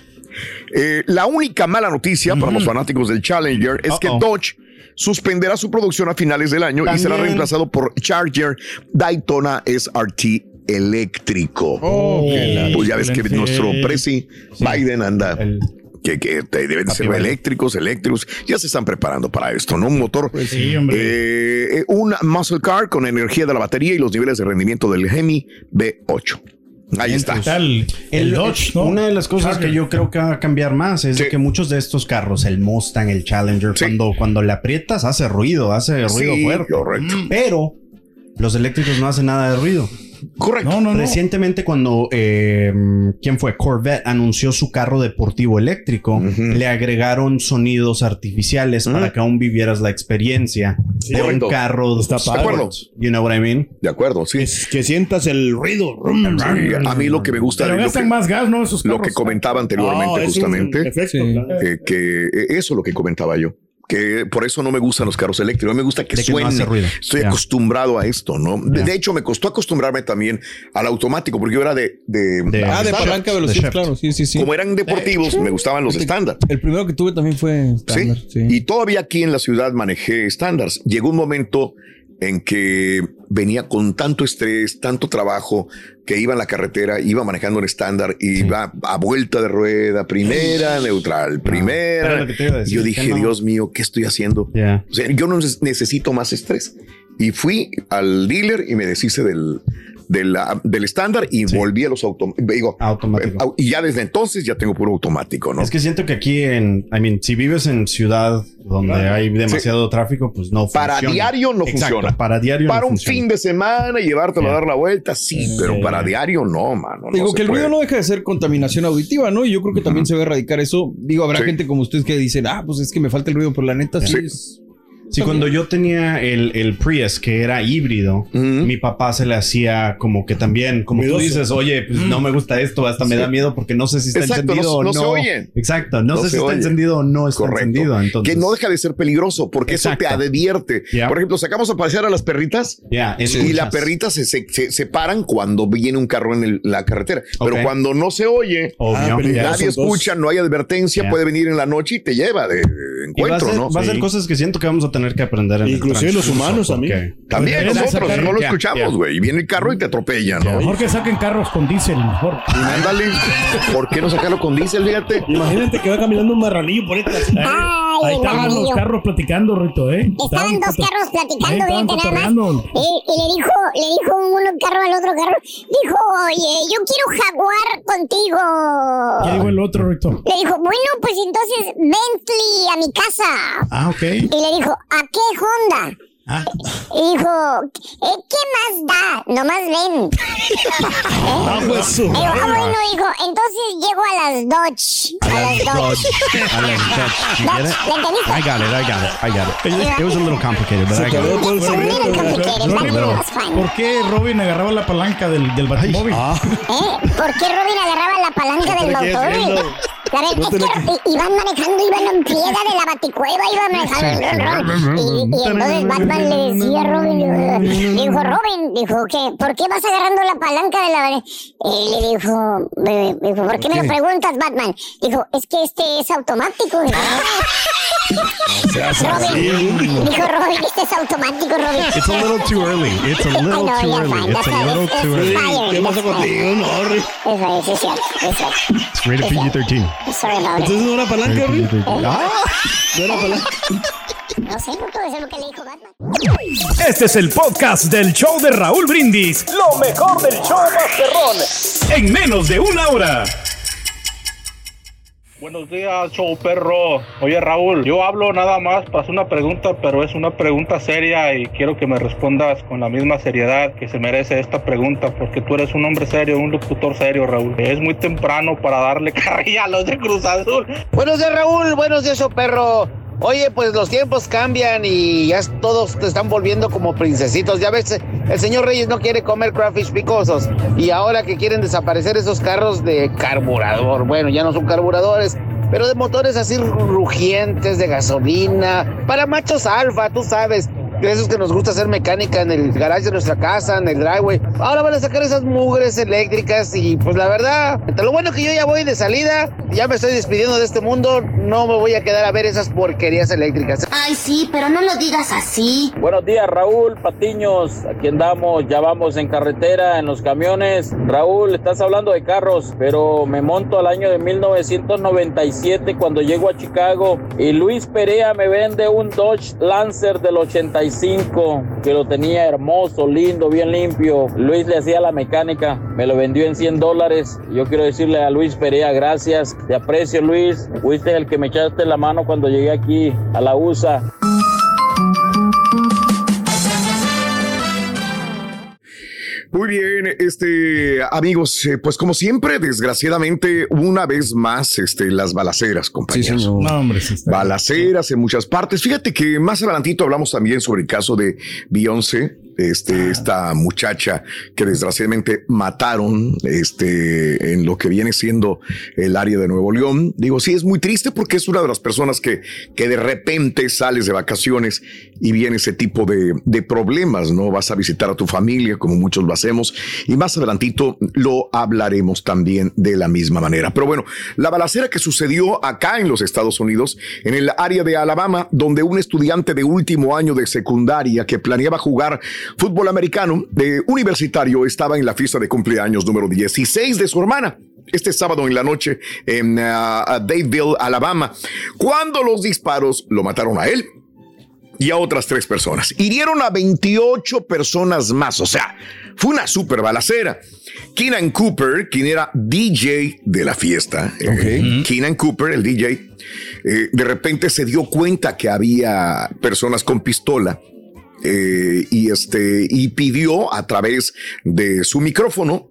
Speaker 1: Eh, la única mala noticia para los fanáticos del Challenger es que. Dodge suspenderá su producción a finales del año y será reemplazado por Charger Daytona SRT eléctrico.
Speaker 6: Oh,
Speaker 1: Pues ya ves que nuestro presi Biden anda
Speaker 2: El-
Speaker 1: que, deben de ser eléctricos, eléctricos. Ya se están preparando para esto, ¿no? Un motor.
Speaker 3: Pues sí, hombre.
Speaker 1: eh, eh, un muscle car con energía de la batería y los niveles de rendimiento del Hemi B8. Ahí está.
Speaker 3: ¿Qué tal? El,
Speaker 2: El-
Speaker 3: Dodge, ¿no?
Speaker 2: Una de las cosas
Speaker 3: Charger.
Speaker 2: que yo creo que va a cambiar más es
Speaker 1: Sí.
Speaker 2: que muchos de estos carros, el Mustang, el Challenger,
Speaker 1: Sí.
Speaker 2: cuando, cuando le aprietas hace ruido, hace ruido
Speaker 1: Sí,
Speaker 2: fuerte.
Speaker 1: correcto.
Speaker 2: Pero los eléctricos no hacen nada de ruido.
Speaker 1: Correcto.
Speaker 3: No, no, no.
Speaker 2: Recientemente cuando, eh, ¿quién fue? Corvette anunció su carro deportivo eléctrico,
Speaker 1: Ujú.
Speaker 2: le agregaron sonidos artificiales para que aún vivieras la experiencia de un
Speaker 1: correcto.
Speaker 2: carro
Speaker 4: Está.
Speaker 1: De acuerdo.
Speaker 2: You know what I mean?
Speaker 1: De acuerdo, sí.
Speaker 4: Es que sientas el ruido.
Speaker 1: Sí, a mí lo que me gusta
Speaker 3: Pero
Speaker 1: de lo
Speaker 3: gastan
Speaker 1: que,
Speaker 3: más gas, ¿no? Esos
Speaker 1: lo que comentaba anteriormente,
Speaker 4: es un
Speaker 1: justamente,
Speaker 4: efecto,
Speaker 6: Sí.
Speaker 4: claro.
Speaker 1: eh, que eh, eso es lo que comentaba yo. Que por eso no me gustan los carros eléctricos. Me gusta que
Speaker 2: De que no
Speaker 1: suene. Estoy acostumbrado a esto, ¿no? De, hecho, me costó acostumbrarme también al automático, porque yo era de. de,
Speaker 6: ah, de palanca de velocidad, claro. Sí, sí, sí.
Speaker 1: Como eran deportivos, me gustaban los estándar.
Speaker 6: El primero que tuve también fue estándar.
Speaker 1: Sí. Y todavía aquí en la ciudad manejé estándares. Llegó un momento en que venía con tanto estrés, tanto trabajo, que iba en la carretera, iba manejando un estándar, iba a vuelta de rueda, primera, neutral,
Speaker 2: era
Speaker 1: primera.
Speaker 2: decir,
Speaker 1: yo dije,
Speaker 2: no.
Speaker 1: Dios mío, ¿qué estoy haciendo? O sea, yo no neces- necesito más estrés. Y fui al dealer y me deshice del, del, del estándar y volví a los automáticos. Digo,
Speaker 2: Automático.
Speaker 1: Y ya desde entonces ya tengo puro automático, ¿no?
Speaker 2: Es que siento que aquí en, I mean, si vives en ciudad donde
Speaker 1: Claro.
Speaker 2: hay demasiado tráfico, pues no
Speaker 1: Para
Speaker 2: funciona.
Speaker 1: diario no
Speaker 2: Exacto,
Speaker 1: funciona.
Speaker 2: Para diario
Speaker 1: Para
Speaker 2: no
Speaker 1: un
Speaker 2: funciona.
Speaker 1: fin de semana y llevártelo a dar la vuelta, sí, pero para diario no, mano. no
Speaker 6: Digo que el
Speaker 1: puede.
Speaker 6: ruido no deja de ser contaminación auditiva, ¿no? Y yo creo que también se va a erradicar eso. Digo, habrá
Speaker 2: Sí.
Speaker 6: gente como ustedes que dicen, ah, pues es que me falta el ruido, pero la neta sí,
Speaker 2: Sí.
Speaker 6: es.
Speaker 2: Sí, cuando yo tenía el, el Prius, que era híbrido, mi papá se le hacía como que también, como
Speaker 4: Miedoso.
Speaker 2: tú dices, oye, pues no me gusta esto, hasta me da miedo porque no sé si está
Speaker 1: Exacto,
Speaker 2: encendido
Speaker 1: no-
Speaker 2: o
Speaker 1: no
Speaker 2: no.
Speaker 1: se oye.
Speaker 2: Exacto, no,
Speaker 1: No
Speaker 2: sé si está
Speaker 1: oye.
Speaker 2: encendido o no está
Speaker 1: Correcto.
Speaker 2: encendido. Entonces,
Speaker 1: Que no deja de ser peligroso porque eso te advierte. Por ejemplo, sacamos a pasear a las perritas y las perritas se, se, se- se paran cuando viene un carro en el- la carretera. Pero cuando no se oye,
Speaker 2: Obvio. Ah,
Speaker 1: nadie escucha, no hay advertencia, puede venir en la noche y te lleva de, de
Speaker 2: Y va a
Speaker 1: encuentro,
Speaker 2: ser,
Speaker 1: ¿no?
Speaker 2: va a ser cosas que siento que vamos a tener que aprender en el
Speaker 4: Inclusive los humanos también.
Speaker 1: También nosotros no lo escuchamos, güey. Y viene el carro y te atropella, ¿no?
Speaker 3: Mejor que saquen carros con diésel, mejor.
Speaker 1: Ándale. ¿Por qué no sacarlo con diésel? Fíjate.
Speaker 4: Imagínate que va caminando un marranillo por ahí. así.
Speaker 3: Ahí estaban los carros platicando, Rito, ¿eh?
Speaker 5: Estaban dos carros platicando, fíjate nada más. Y, y le dijo, le dijo uno carro al otro carro, dijo, oye, yo quiero jaguar contigo.
Speaker 3: ¿Qué dijo el otro, Rito?
Speaker 5: Le dijo, bueno, pues entonces Bentley a mi casa.
Speaker 3: Ah, ok.
Speaker 5: Y le dijo, ¿a qué Honda?
Speaker 3: Ah.
Speaker 5: Y dijo, "Eh, ¿qué más da? Nomás ven.
Speaker 4: Ah, pues, su
Speaker 5: Digo, ah, bueno, hijo, entonces llego a las Dodge. A, las Dodge.
Speaker 2: I like that. You get it?
Speaker 5: ¿Le entendiste?
Speaker 2: I got it, I got it, I got it. It was a little complicated, but
Speaker 4: Se
Speaker 2: I got
Speaker 4: el
Speaker 2: it.
Speaker 4: secreto.
Speaker 3: Robin,
Speaker 2: Pero-
Speaker 5: That's fine.
Speaker 3: ¿Por qué Robin agarraba la palanca del, del batimóvil?
Speaker 4: Ah,
Speaker 5: ¿Eh? ¿Por qué Robin agarraba la palanca del
Speaker 4: ¿Qué No
Speaker 5: es que iban manejando, iban en friega de la baticueva, iban manejando. Y, y entonces Batman le decía a Robin, dijo, dijo, Robin, dijo, ¿qué? ¿por qué vas agarrando la palanca de la... Y le dijo, dijo, ¿por qué me lo preguntas, Batman? Dijo, es que este es automático. Robin, dijo Robin, este es automático, Robin.
Speaker 2: It's a little too early. It's a
Speaker 5: I
Speaker 2: little
Speaker 5: know,
Speaker 2: too early.
Speaker 5: fine.
Speaker 2: It's a little too early.
Speaker 4: ¿Qué pasa contigo? No, Rick.
Speaker 5: Eso es, es cierto, es cierto.
Speaker 2: It's rated PG-13.
Speaker 5: Sorry about it.
Speaker 4: Entonces no era palanca, Rick.
Speaker 2: PG-13. Ah,
Speaker 4: No era palanca.
Speaker 5: No sé, no todo eso es lo que le dijo Batman.
Speaker 9: Este es el podcast del show de Raúl Brindis. Lo mejor del show Masterrón. En menos de una hora.
Speaker 10: Buenos días, show perro. Oye, Raúl, yo hablo nada más para hacer una pregunta, pero es una pregunta seria y quiero que me respondas con la misma seriedad que se merece esta pregunta, porque tú eres un hombre serio, un locutor serio, Raúl. Es muy temprano para darle carrilla a los de Cruz Azul.
Speaker 11: Buenos días, Raúl. Buenos días, show perro. Oye, pues los tiempos cambian y ya todos te están volviendo como princesitos. Ya ves, el señor Reyes no quiere comer crawfish picosos. Y ahora que quieren desaparecer esos carros de carburador. Bueno, ya no son carburadores, pero de motores así rugientes, de gasolina. Para machos alfa, tú sabes. De esos que nos gusta hacer mecánica en el garage de nuestra casa, en el driveway. Ahora van a sacar esas mugres eléctricas y pues la verdad, entre lo bueno que yo ya voy de salida, ya me estoy despidiendo de este mundo, no me voy a quedar a ver esas porquerías eléctricas.
Speaker 5: Ay, sí, pero no lo digas así.
Speaker 12: Buenos días, Raúl Patiños. Aquí andamos, ya vamos en carretera, en los camiones. Raúl, estás hablando de carros, pero me monto al año de 1997 cuando llego a Chicago y Luis Perea me vende un Dodge Lancer del 85 que lo tenía hermoso, lindo, bien limpio. Luis le hacía la mecánica, me lo vendió en 100 dólares. Yo quiero decirle a Luis Perea, gracias, te aprecio Luis. Fuiste el que me echaste la mano cuando llegué aquí a la USA.
Speaker 1: Muy bien, este amigos, eh, pues como siempre, desgraciadamente, una vez más, este, las balaceras, compañeros.
Speaker 3: No, hombre, sí está.
Speaker 1: Balaceras en muchas partes. Fíjate que más adelantito hablamos también sobre el caso de Beyoncé. Este, esta muchacha que desgraciadamente mataron este, en lo que viene siendo el área de Nuevo León. Digo, sí, es muy triste porque es una de las personas que, que de repente sales de vacaciones y viene ese tipo de, de problemas, ¿no? Vas a visitar a tu familia como muchos lo hacemos y más adelantito lo hablaremos también de la misma manera. Pero bueno, la balacera que sucedió acá en los Estados Unidos, en el área de Alabama, donde un estudiante de último año de secundaria que planeaba jugar fútbol americano de universitario estaba en la fiesta de cumpleaños número 16 de su hermana este sábado en la noche en uh, Dadeville, Alabama, cuando los disparos lo mataron a él y a otras tres personas. Hirieron a 28 personas más, o sea, fue una super balacera. Keenan Cooper, quien era DJ de la fiesta, eh, Keenan Cooper, el DJ, eh, de repente se dio cuenta que había personas con pistola eh, y, este, y pidió a través de su micrófono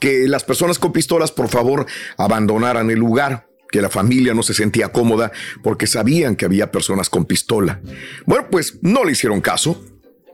Speaker 1: que las personas con pistolas, por favor, abandonaran el lugar que la familia no se sentía cómoda porque sabían que había personas con pistola. Bueno, pues no le hicieron caso,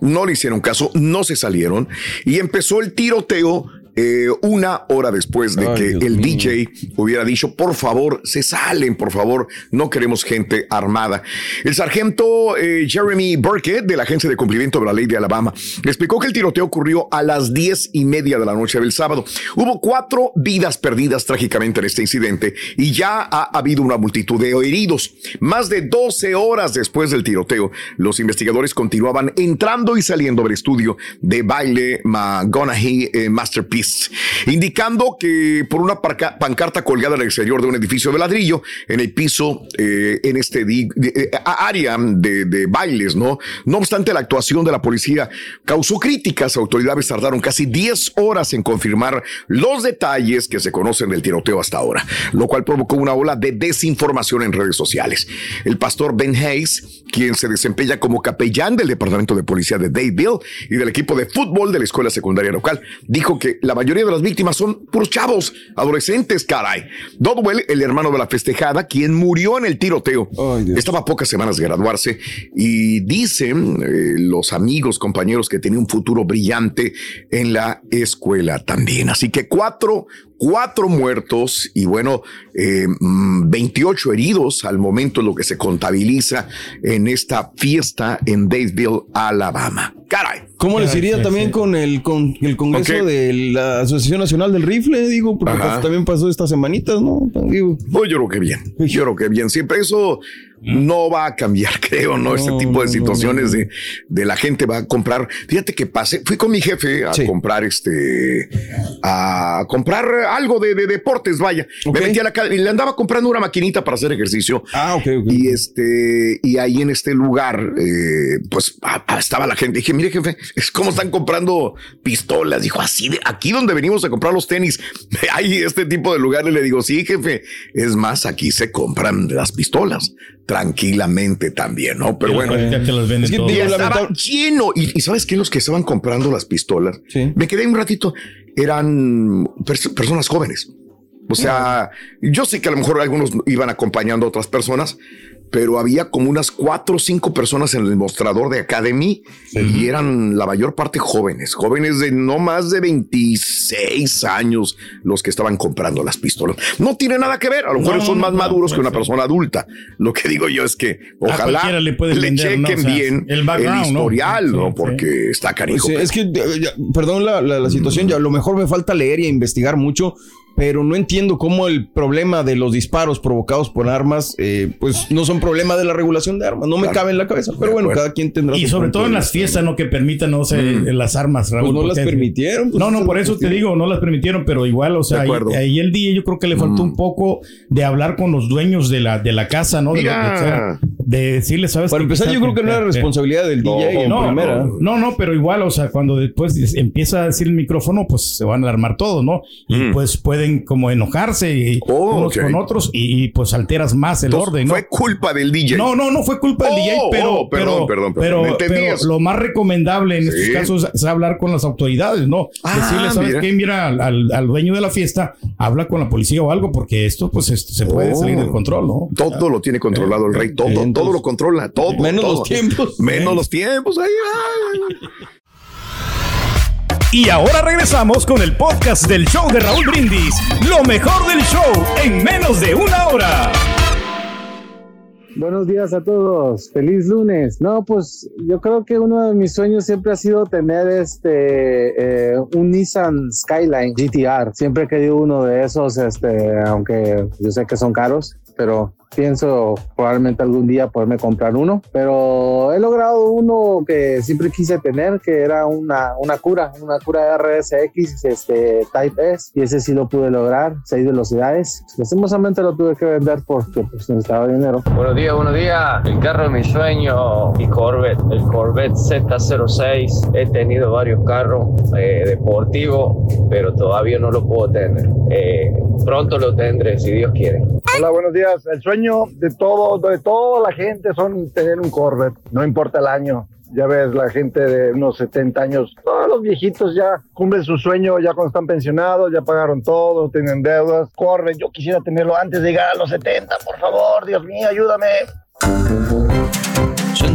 Speaker 1: no le hicieron caso, no se salieron y empezó el tiroteo eh, una hora después de
Speaker 6: Ay,
Speaker 1: que
Speaker 6: Dios
Speaker 1: el
Speaker 6: mío.
Speaker 1: DJ hubiera dicho, por favor, se salen, por favor, no queremos gente armada. El sargento eh, Jeremy Burkett de la Agencia de Cumplimiento de la Ley de Alabama explicó que el tiroteo ocurrió a las diez y media de la noche del sábado. Hubo cuatro vidas perdidas trágicamente en este incidente y ya ha habido una multitud de heridos. Más de 12 horas después del tiroteo, los investigadores continuaban entrando y saliendo del estudio de baile McGonaghy eh, Masterpiece, indicando que por una pancarta colgada el exterior de un edificio de ladrillo, en el piso, eh, en este de- eh, área de, bailes, ¿no? No obstante, la actuación de la policía causó críticas. Autoridades tardaron casi 10 horas en confirmar los detalles que se conocen del tiroteo hasta ahora, lo cual provocó una ola de desinformación en redes sociales. El pastor Ben Hayes, quien se desempeña como capellán del Departamento de Policía de Dadeville y del equipo de fútbol de la escuela secundaria local, dijo que la mayoría de las víctimas son puros chavos, adolescentes, caray. Dodwell, el hermano de la festejada, quien murió en el tiroteo, estaba a pocas semanas de graduarse y dicen eh, los amigos, compañeros que tenía un futuro brillante en la escuela también. Así que cuatro, cuatro muertos y bueno, eh, mm, 28 heridos al momento lo que se contabiliza en esta fiesta en Dadeville, Alabama. Caray.
Speaker 6: ¿Cómo les iría también con el, con el Congreso de la Asociación Nacional del Rifle? Digo, porque pues, también pasó estas semanitas, ¿no? Digo,
Speaker 1: Pues yo creo que bien, yo creo que bien. Siempre eso no va a cambiar, creo, ¿no? Este
Speaker 6: No,
Speaker 1: tipo de
Speaker 6: no,
Speaker 1: situaciones De, de la gente va a comprar. Fíjate que pasé, fui con mi jefe a comprar este, a comprar algo de, de deportes, vaya. Me metí a la calle y le andaba comprando una maquinita para hacer ejercicio.
Speaker 6: Ah, ok, ok.
Speaker 1: Y este, y ahí en este lugar, eh, pues estaba la gente. Dije, mire, jefe, es como están comprando pistolas. Dijo, así de aquí donde venimos a comprar los tenis, hay este tipo de lugares. Le digo, sí, jefe. Es más, aquí se compran las pistolas tranquilamente también, ¿no? Pero bueno, es que ya estaba lleno. Y, y sabes que los que estaban comprando las pistolas, me quedé un ratito, eran pers- personas jóvenes. O sea, yo sé que a lo mejor algunos iban acompañando a otras personas, pero había como unas cuatro o cinco personas en el mostrador de Academy y eran la mayor parte jóvenes, jóvenes de no más de 26 años los que estaban comprando las pistolas. No tiene nada que ver, a lo mejor
Speaker 3: No,
Speaker 1: son más
Speaker 3: no,
Speaker 1: maduros que una persona adulta. Lo que digo yo es que ojalá
Speaker 3: le pueden vender,
Speaker 1: chequen
Speaker 3: ¿no? O sea,
Speaker 1: bien
Speaker 3: el
Speaker 1: el,
Speaker 3: background, ¿no?
Speaker 1: historial, ¿no?
Speaker 3: Sí,
Speaker 1: Porque está canijo.
Speaker 6: Pues, es que, ya, perdón la, la- la situación, ya a lo mejor me falta leer y investigar mucho, pero no entiendo cómo el problema de los disparos provocados por armas, eh, pues no son problema de la regulación de armas. No me cabe en la cabeza, pero bueno, cada quien tendrá
Speaker 3: Y
Speaker 6: su
Speaker 3: sobre todo en las fiestas, ¿no? Que permitan, no sé,
Speaker 6: Mm.
Speaker 3: las armas, Raúl.
Speaker 6: Pues no las permitieron, pues,
Speaker 3: no, no, por
Speaker 6: es
Speaker 3: eso te digo, no las permitieron, pero igual, o sea, ahí, el día yo creo que le faltó un poco de hablar con los dueños de la, de la casa, ¿no? De, lo que sea, de decirles, ¿sabes?
Speaker 6: Para empezar, yo creo que no era responsabilidad del DJ en
Speaker 3: no,
Speaker 6: primera.
Speaker 3: No, no, no, pero igual, o sea, cuando después empieza a decir el micrófono, pues se van a alarmar todos, ¿no? Y pues pueden como enojarse y unos
Speaker 1: Mm.
Speaker 3: con otros y, y, pues alteras más el
Speaker 1: Entonces,
Speaker 3: orden, ¿no?
Speaker 1: Fue culpa del DJ.
Speaker 3: No, no, no fue culpa del
Speaker 1: Oh,
Speaker 3: DJ, pero,
Speaker 1: oh, perdón,
Speaker 3: pero,
Speaker 1: perdón, perdón,
Speaker 3: pero,
Speaker 1: entendí
Speaker 3: pero lo más recomendable en
Speaker 1: Sí.
Speaker 3: estos casos es hablar con las autoridades, ¿no?
Speaker 1: Ah,
Speaker 3: Decirle, ¿sabes
Speaker 1: mira.
Speaker 3: qué? Mira, al, dueño de la fiesta, habla con la policía o algo, porque esto, pues, este, se puede
Speaker 1: Oh.
Speaker 3: salir del control, ¿no?
Speaker 1: Todo lo tiene controlado el rey, todo, todo lo controla, todo.
Speaker 6: Menos
Speaker 1: todo.
Speaker 6: los tiempos.
Speaker 1: Menos los tiempos.
Speaker 9: Y ahora regresamos con el podcast del show de Raúl Brindis. Lo mejor del show en menos de una hora.
Speaker 13: Buenos días a todos, feliz lunes. No, pues yo creo que uno de mis sueños siempre ha sido tener este eh, un Nissan Skyline GTR. Siempre he querido uno de esos, este, aunque yo sé que son caros, pero pienso probablemente algún día poderme comprar uno, pero he logrado uno que siempre quise tener, que era una, una cura, una cura RSX este, Type S, y ese sí lo pude lograr, seis velocidades. Lastimosamente lo tuve que vender porque pues, necesitaba dinero.
Speaker 14: Buenos días, buenos días. El carro de mi sueño, mi Corvette, el Corvette Z06. He tenido varios carros eh, deportivos, pero todavía no lo puedo tener. Eh, pronto lo tendré, si Dios quiere.
Speaker 15: Hola, buenos días. El sueño de todo, de toda la gente son tener un Corvette, no importa el año. Ya ves, la gente de unos 70 años, todos los viejitos ya cumplen su sueño, ya cuando están pensionados, ya pagaron todo, tienen deudas. Corvette, yo quisiera tenerlo antes de llegar a los 70, por favor, Dios mío, ayúdame.
Speaker 1: Muy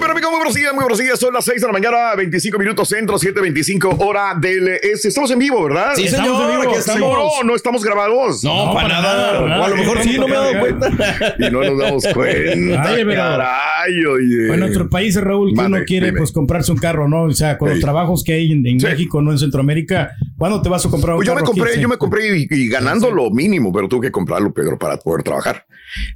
Speaker 1: bien, amigos, muy buenos días, muy buenos días. Son las 6 de la mañana, 25 minutos centro, 7.25 hora del este. Estamos en vivo, ¿verdad?
Speaker 6: Sí, señor,
Speaker 1: Estamos en vivo.
Speaker 6: aquí estamos.
Speaker 1: Seguro, no estamos grabados.
Speaker 6: No, para nada. O a lo mejor sí, no me he dado cuenta.
Speaker 1: Y no nos damos cuenta.
Speaker 3: Ay,
Speaker 1: caray, oye.
Speaker 3: Bueno, en nuestro país, Raúl, que uno quiere
Speaker 1: dime.
Speaker 3: pues comprarse un carro, ¿no? O sea, con los
Speaker 1: Ey.
Speaker 3: trabajos que hay en, en México, no en Centroamérica, ¿cuándo te vas a comprar un
Speaker 1: Pues yo me
Speaker 3: carro? aquí?
Speaker 1: compré,
Speaker 3: Sí.
Speaker 1: yo me compré y, y ganando lo mínimo, pero tuve que comprarlo, Pedro, para poder trabajar.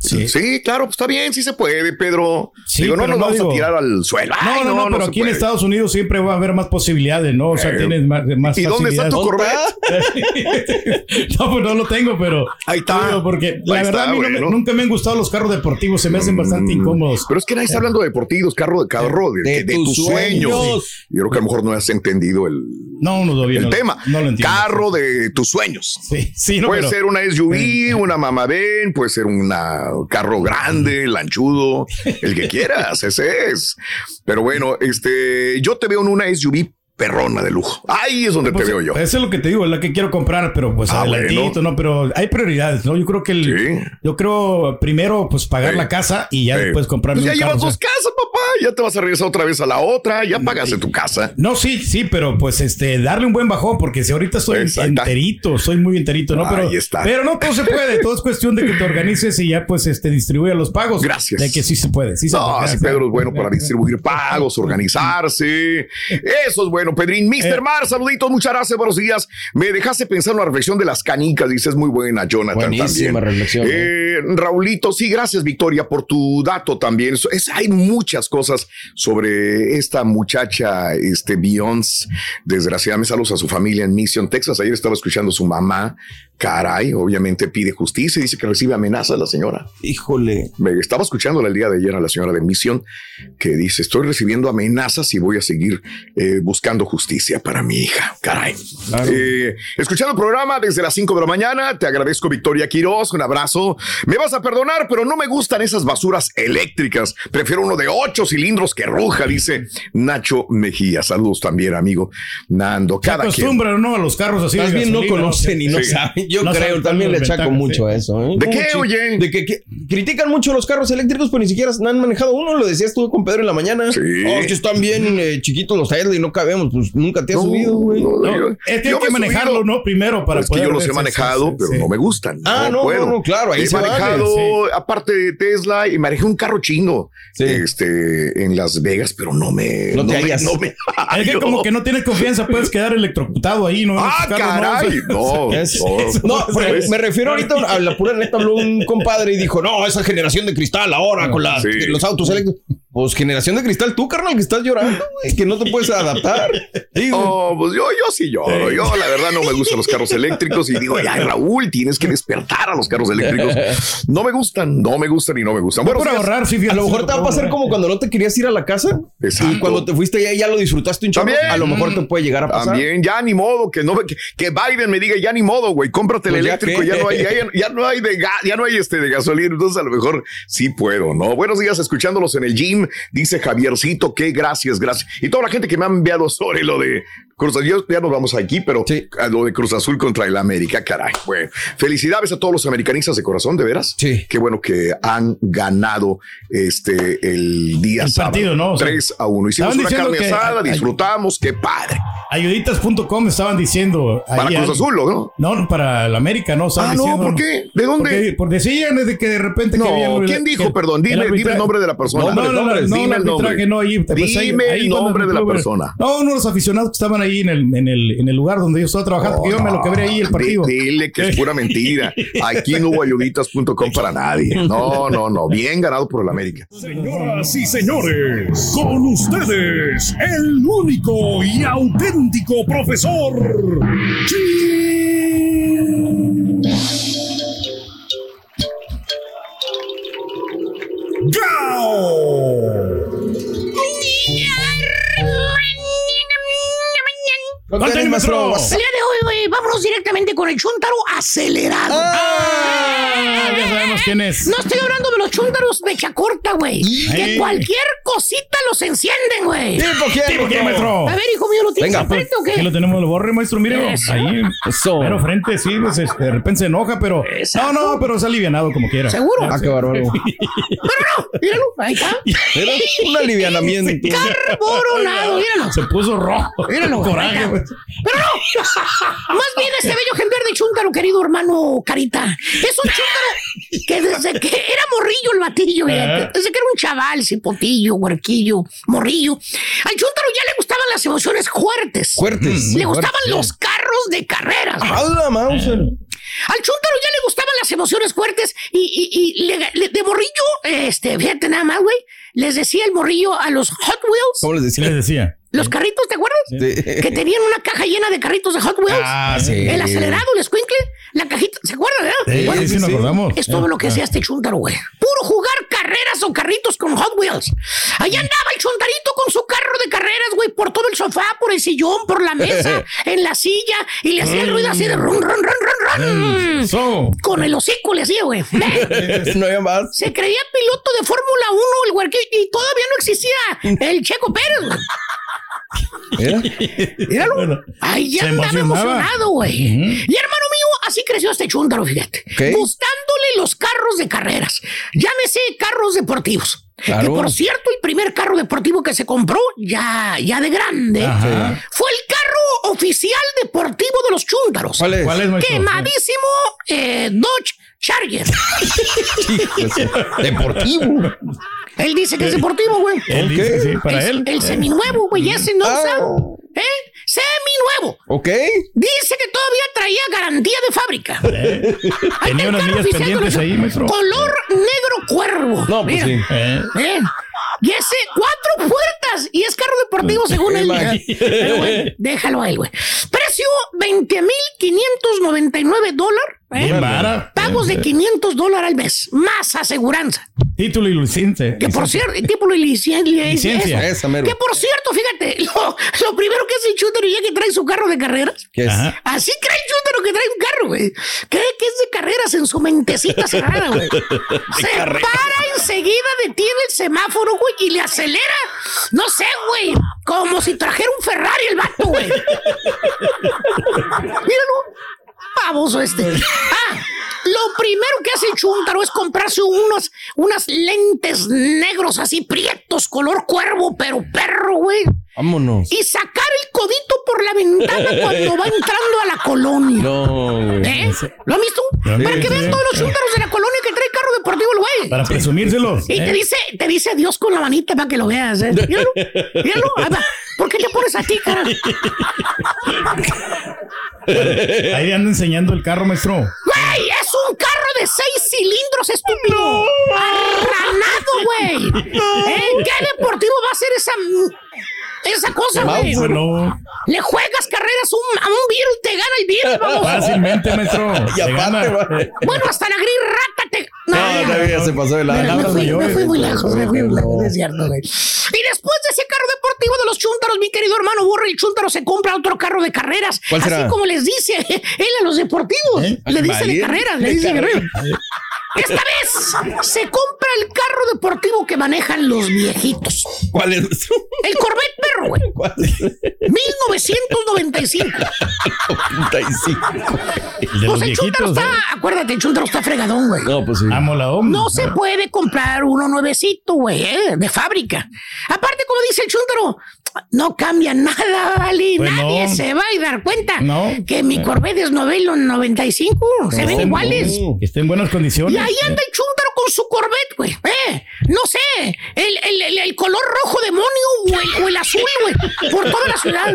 Speaker 1: Sí, claro, pues está bien, sí se puede, Pedro.
Speaker 3: Sí,
Speaker 1: digo, no nos
Speaker 3: no
Speaker 1: vamos
Speaker 3: digo-
Speaker 1: a tirar al suelo.
Speaker 3: No, no, no, pero aquí en
Speaker 1: puede.
Speaker 3: Estados Unidos siempre va a haber más posibilidades, ¿no? O sea,
Speaker 1: Eh,
Speaker 3: tienes más, más
Speaker 1: ¿Y dónde está tu
Speaker 3: facilidades. no, pues no lo tengo, pero.
Speaker 1: Ahí está.
Speaker 3: Digo, Porque la
Speaker 1: Ahí
Speaker 3: verdad,
Speaker 1: está,
Speaker 3: a mí me- nunca me han gustado los carros deportivos, se me hacen bastante incómodos.
Speaker 1: Pero es que nadie está hablando de deportivos, carro de carro, de,
Speaker 3: De
Speaker 1: de
Speaker 3: tus
Speaker 1: tus sueños.
Speaker 3: sueños.
Speaker 1: Yo creo que a lo mejor no has entendido el,
Speaker 3: No, no,
Speaker 1: el tema.
Speaker 3: No lo entiendo.
Speaker 1: Carro de tus sueños.
Speaker 3: Sí, sí, no,
Speaker 1: puede
Speaker 3: pero-
Speaker 1: ser una SUV, una Van, puede ser un carro grande, lanchudo, el que quieras, ese es. Pero bueno, este, yo te veo en una SUV perrona de lujo. Ahí es donde
Speaker 3: Pues,
Speaker 1: te veo yo.
Speaker 3: Eso es lo que te digo, es la que quiero comprar, pero pues
Speaker 1: Ah,
Speaker 3: adelantito, ¿no? Pero hay prioridades, ¿no? Yo creo que el, yo creo primero pues pagar la casa y ya después comprarme
Speaker 1: pues ya llevas
Speaker 3: o sea.
Speaker 1: dos casas, papá. Ya te vas a regresar otra vez a la otra. Ya pagaste tu casa.
Speaker 3: No, sí, sí, pero pues este, darle un buen bajón, porque si ahorita soy enterito, soy muy enterito, ¿no? Pero,
Speaker 1: Ahí está.
Speaker 3: pero no todo se puede, todo es cuestión de que te organices y ya pues este distribuya los pagos.
Speaker 1: Gracias.
Speaker 3: De que sí se puede, sí se
Speaker 1: No,
Speaker 3: puede.
Speaker 1: Pedro es bueno para distribuir pagos, organizarse. Eso es bueno, Pedrín.
Speaker 3: Eh.
Speaker 1: Mr. Mar, saluditos, muchas gracias, buenos días. Me dejaste pensar en una reflexión de las canicas, dices muy buena, Jonathan.
Speaker 6: Buenísima
Speaker 1: también.
Speaker 6: reflexión,
Speaker 1: Eh, Raulito, sí, gracias, Victoria, por tu dato también. Es- es- hay muchas cosas sobre esta muchacha, este Beyoncé. Desgraciadamente, saludos a su familia en Mission, Texas. Ayer estaba escuchando a su mamá. Caray, obviamente pide justicia y dice que recibe amenazas la señora.
Speaker 6: Híjole.
Speaker 1: Me estaba escuchándola el día de ayer a la señora de Misión que dice, estoy recibiendo amenazas y voy a seguir eh, buscando justicia para mi hija. Caray. Eh, escuchando el programa desde las 5 de la mañana, te agradezco Victoria Quiroz, un abrazo. Me vas a perdonar, pero no me gustan esas basuras eléctricas. Prefiero uno de ocho cilindros que ruja, dice Nacho Mejía. Saludos también, amigo Nando.
Speaker 3: Se
Speaker 1: Cada quien.
Speaker 3: acostumbran, ¿no? A los carros así.
Speaker 6: Más bien no conocen y no
Speaker 3: Sí.
Speaker 6: saben. Yo
Speaker 3: No
Speaker 6: creo, también le achaco mucho
Speaker 3: sí.
Speaker 6: a eso. ¿eh?
Speaker 1: ¿De qué, oye?
Speaker 6: De que, que critican mucho los carros eléctricos, pero ni siquiera han manejado uno. Lo decías tú con Pedro en la mañana.
Speaker 1: Sí.
Speaker 6: Oh, es que están bien eh, chiquitos los Tesla y no cabemos. Pues nunca te has
Speaker 1: No,
Speaker 6: subido, güey.
Speaker 1: no,
Speaker 3: Es que hay que manejarlo,
Speaker 1: subido.
Speaker 3: ¿no? Primero para
Speaker 1: Pues que
Speaker 3: poder.
Speaker 1: yo los he manejado,
Speaker 3: sí,
Speaker 1: pero
Speaker 3: sí.
Speaker 1: no me gustan.
Speaker 6: Ah, no,
Speaker 1: puedo.
Speaker 6: no, no, claro, ahí
Speaker 1: He
Speaker 6: se vale,
Speaker 1: manejado, aparte de Tesla, y manejé un carro chino este, en Las Vegas, pero no me.
Speaker 6: No te hallas.
Speaker 1: no me
Speaker 3: Es que como que no tienes confianza, puedes quedar electrocutado ahí, ¿no?
Speaker 1: Ah, caray. No,
Speaker 6: Es-
Speaker 1: no.
Speaker 6: Me refiero ahorita a la pura neta. Habló un compadre y dijo: No, esa generación de cristal ahora con las-
Speaker 1: Sí.
Speaker 6: los autos eléctricos. Pues generación de cristal, tú, carnal, que estás llorando, güey, que no te puedes adaptar. Digo,
Speaker 1: No, pues yo, yo sí lloro. Yo, la verdad, no me gustan los carros eléctricos y digo, ya, Raúl, tienes que despertar a los carros eléctricos. No me gustan, no me gustan y no me gustan. Bueno,
Speaker 3: por ahorrar, sí,
Speaker 6: a lo mejor te va a pasar como cuando no te querías ir a la casa
Speaker 1: Exacto.
Speaker 6: y cuando te fuiste ya, ya lo disfrutaste un chorro. A lo mejor te puede llegar a pasar.
Speaker 1: También, ya ni modo, que no que, que Biden me diga, ya ni modo, güey, cómprate el
Speaker 6: Pues ya
Speaker 1: eléctrico, ya, no hay, ya, ya no hay de ya no hay este de gasolina, entonces a lo mejor sí puedo, ¿no? Buenos días, escuchándolos en el gym, dice Javiercito, que gracias, gracias. Y toda la gente que me ha enviado sobre lo de Cruz Azul, ya nos vamos aquí, pero a lo de Cruz Azul contra el América, caray. Bueno, felicidades a todos los americanistas de corazón, de veras. Sí. Qué bueno que han ganado este el día
Speaker 3: El
Speaker 1: sábado.
Speaker 3: partido, ¿no? O sea,
Speaker 1: 3 a 1. Hicimos una carne
Speaker 3: que-
Speaker 1: asada, disfrutamos, qué padre.
Speaker 3: Ayuditas.com estaban diciendo.
Speaker 1: Para
Speaker 3: ahí
Speaker 1: Cruz Azul, ¿no?
Speaker 3: No, no, para el América, ¿no?
Speaker 1: Ah, no,
Speaker 3: diciendo-
Speaker 1: ¿por qué? ¿De dónde?
Speaker 3: Porque, porque decían desde que de repente.
Speaker 1: No,
Speaker 3: que había-
Speaker 1: ¿quién dijo?
Speaker 3: que
Speaker 1: Perdón, dime- dime el nombre de la persona.
Speaker 3: No, no, no,
Speaker 1: Nombres,
Speaker 3: no,
Speaker 1: dime
Speaker 3: el
Speaker 1: el nombre.
Speaker 3: no, ahí, pues, ahí-
Speaker 1: Dime
Speaker 3: ahí
Speaker 1: el nombre de la persona.
Speaker 3: No, de los aficionados que estaban ahí en el, en el, en el lugar donde yo estaba trabajando, porque yo me lo quebré ahí el partido.
Speaker 1: Di- Dile que es pura mentira. Aquí no hubo ayuditas.com para nadie. No, no, no. Bien ganado por el América.
Speaker 9: Señoras y señores, con ustedes, el único y auténtico profesor.
Speaker 6: ¿Cuál tenés, maestro?
Speaker 16: El vámonos directamente con el chuntaro acelerado.
Speaker 3: Ah, ya sabemos quién es.
Speaker 16: No estoy hablando de los chúntaros mecha corta, güey. Que cualquier cosita los encienden, güey.
Speaker 3: ¿Tipo quién, ¿Tipo quién, maestro?
Speaker 16: A ver, hijo mío, ¿lo tienes
Speaker 3: Venga,
Speaker 16: enfrente o qué?
Speaker 3: Aquí lo tenemos, lo borre, maestro, mire.
Speaker 16: Eso.
Speaker 3: Ahí.
Speaker 6: Eso.
Speaker 3: Pero frente, sí, pues, este, de repente se enoja, pero. No, no, pero es alivianado como quiera.
Speaker 16: ¿Seguro?
Speaker 6: Ah, qué bárbaro.
Speaker 16: Míralo, ahí está.
Speaker 6: Era un alivianamiento.
Speaker 16: Carboronado, míralo.
Speaker 3: Se puso rojo.
Speaker 16: Míralo, güey,
Speaker 3: Coraje, güey.
Speaker 16: Pero no, más bien este bello ejemplar de chúntaro, querido hermano Carita. Es un chúntaro que desde que era morrillo el batillo, desde que era un chaval, cipotillo, huerquillo, morrillo, al chúntaro ya le gustaban las emociones fuertes.
Speaker 6: Fuertes.
Speaker 16: Le gustaban
Speaker 6: Fuertes,
Speaker 16: los carros de carreras.
Speaker 6: ¡A la Mauser!
Speaker 16: Al chúntaro ya le gustaban las emociones fuertes y, y- y le- le- de morrillo, este, fíjate nada más, güey, les decía el morrillo a los Hot Wheels,
Speaker 6: ¿Cómo les decía?
Speaker 3: Les decía.
Speaker 16: Los carritos, ¿te acuerdas?
Speaker 6: Sí.
Speaker 16: Que tenían una caja llena de carritos de Hot Wheels.
Speaker 6: Ah, sí.
Speaker 16: El acelerado, el squinkle, la cajita, ¿se acuerdan? verdad?
Speaker 3: Sí,
Speaker 16: Bueno,
Speaker 3: sí, nos acordamos.
Speaker 16: es todo lo que hacía este chúntaro, güey. Puro jugar carreras o carritos con Hot Wheels. Allá andaba el chuntarito con su carro de carreras, güey, por todo el sofá, por el sillón, por la mesa, en la silla, y le hacía el ruido así de run, run, run, run, run.
Speaker 3: Eso.
Speaker 16: Con el hocico le hacía, güey.
Speaker 6: No había más.
Speaker 16: Se creía piloto de Fórmula 1, el huerquillo, y todavía no existía el Checo Pérez,
Speaker 6: ¿Era?
Speaker 16: Míralo. Ahí ya andaba
Speaker 3: emocionaba.
Speaker 16: emocionado, güey. Y hermano mío, así creció este chúndaro, fíjate.
Speaker 6: Ok.
Speaker 16: Gustándole los carros de carreras. Llámese carros deportivos.
Speaker 6: Claro.
Speaker 16: Que por cierto, el primer carro deportivo que se compró, ya, ya de grande,
Speaker 3: Ajá.
Speaker 16: fue el carro oficial deportivo de los chúndaros.
Speaker 6: ¿Cuál es?
Speaker 3: ¿Cuál es, maestro?
Speaker 16: Quemadísimo eh, Dodge Charger.
Speaker 6: Deportivo.
Speaker 16: Él dice que es deportivo, güey.
Speaker 3: Él dice, sí, para
Speaker 16: el,
Speaker 3: él.
Speaker 16: El seminuevo, güey, ese no
Speaker 6: Ah.
Speaker 16: ¿Eh? Seminuevo.
Speaker 6: ¿Ok?
Speaker 16: Dice que todavía traía garantía de fábrica. Ahí
Speaker 3: Tenía unas
Speaker 16: carro
Speaker 3: millas pendientes ahí, maestro.
Speaker 16: Color negro cuervo.
Speaker 6: No, pues
Speaker 16: Mira.
Speaker 6: sí.
Speaker 3: Eh.
Speaker 16: ¿Eh? Y ese, cuatro puertas. Y es carro deportivo según él. Pero, güey, déjalo a él, güey. Precio 20,599 dólares. ¿eh?
Speaker 3: Bien vara.
Speaker 16: Pagos de 500 dólares al mes. Más aseguranza.
Speaker 3: Título y licencia.
Speaker 16: Que por cierto, tipo de licencia.
Speaker 3: Licencia,
Speaker 6: esa, mero.
Speaker 16: Que por cierto, fíjate, lo, lo primero que hace el chútero ya que trae su carro de carreras.
Speaker 6: ¿Qué es?
Speaker 16: Así cree el chútero que trae un carro, güey. Cree que es de carreras en su mentecita cerrada, güey. Se para enseguida, detiene el semáforo, güey, y le acelera. No sé, güey. Como si trajera un Ferrari el vato, güey. Míralo. Baboso este. Ah, lo primero que hace el chúntaro es comprarse unos, unas lentes negros así prietos, color cuervo, pero perro, güey.
Speaker 6: Vámonos.
Speaker 16: Y sacar el codito por la ventana cuando va entrando a la colonia.
Speaker 6: No, güey.
Speaker 16: ¿Eh? ¿Lo han visto?
Speaker 3: Sí,
Speaker 16: Para que vean
Speaker 3: sí.
Speaker 16: todos los chúntaros de la colonia que trae carro deportivo el güey.
Speaker 3: Para presumírselos.
Speaker 16: Y te
Speaker 3: ¿eh?
Speaker 16: dice, te dice adiós con la manita para que lo veas. ¿eh? Míralo, va. ¿Por qué te pones a ti, cara?
Speaker 3: Ahí anda enseñando el carro, maestro.
Speaker 16: ¡Güey! ¡Es un carro de seis cilindros, estúpido! ¡Arranado, güey! ¿Eh? ¿Qué deportivo va a ser esa, esa cosa, güey?
Speaker 3: No.
Speaker 16: Le juegas carreras un- a un virus, te gana el virus, vamos.
Speaker 3: Fácilmente, maestro.
Speaker 6: Y
Speaker 3: Se
Speaker 6: aparte.
Speaker 16: Bueno, hasta la gris rata te...
Speaker 6: No, todavía se pasó de la.
Speaker 16: me fui, me fui muy lejos, me fui muy lejos, es cierto, güey. Y después de ese carro deportivo de los chúntaros, mi querido hermano Burro, el chúntaro se compra otro carro de carreras.
Speaker 6: ¿Cuál será?
Speaker 16: Así como les dice él a los deportivos.
Speaker 3: ¿Eh?
Speaker 16: Le dice de carreras, le dice carreras. Esta vez se compra el carro deportivo que manejan los viejitos?
Speaker 6: ¿Cuál es?
Speaker 16: El Corvette, perro, güey. 1995.
Speaker 3: El de los
Speaker 16: Pues el Chuntaro
Speaker 3: viejitos,
Speaker 16: está,
Speaker 3: ¿eh?
Speaker 16: acuérdate, el Chuntaro está fregadón, güey.
Speaker 6: No, pues sí.
Speaker 3: Amo la onda.
Speaker 16: No se puede comprar uno nuevecito, güey, ¿eh? de fábrica. Aparte, como dice el Chuntaro, no cambia nada, ¿vale?
Speaker 3: Pues
Speaker 16: Nadie
Speaker 3: no.
Speaker 16: se va a dar cuenta
Speaker 3: No.
Speaker 16: que mi Corvette es novelo 95. Se ven iguales.
Speaker 3: Que esté en buenas condiciones.
Speaker 16: Y ahí anda el Chuntaro con su Corvette, güey. Eh, no sé, el, el- el- el color rojo demonio o el, o el azul, güey, por toda la ciudad.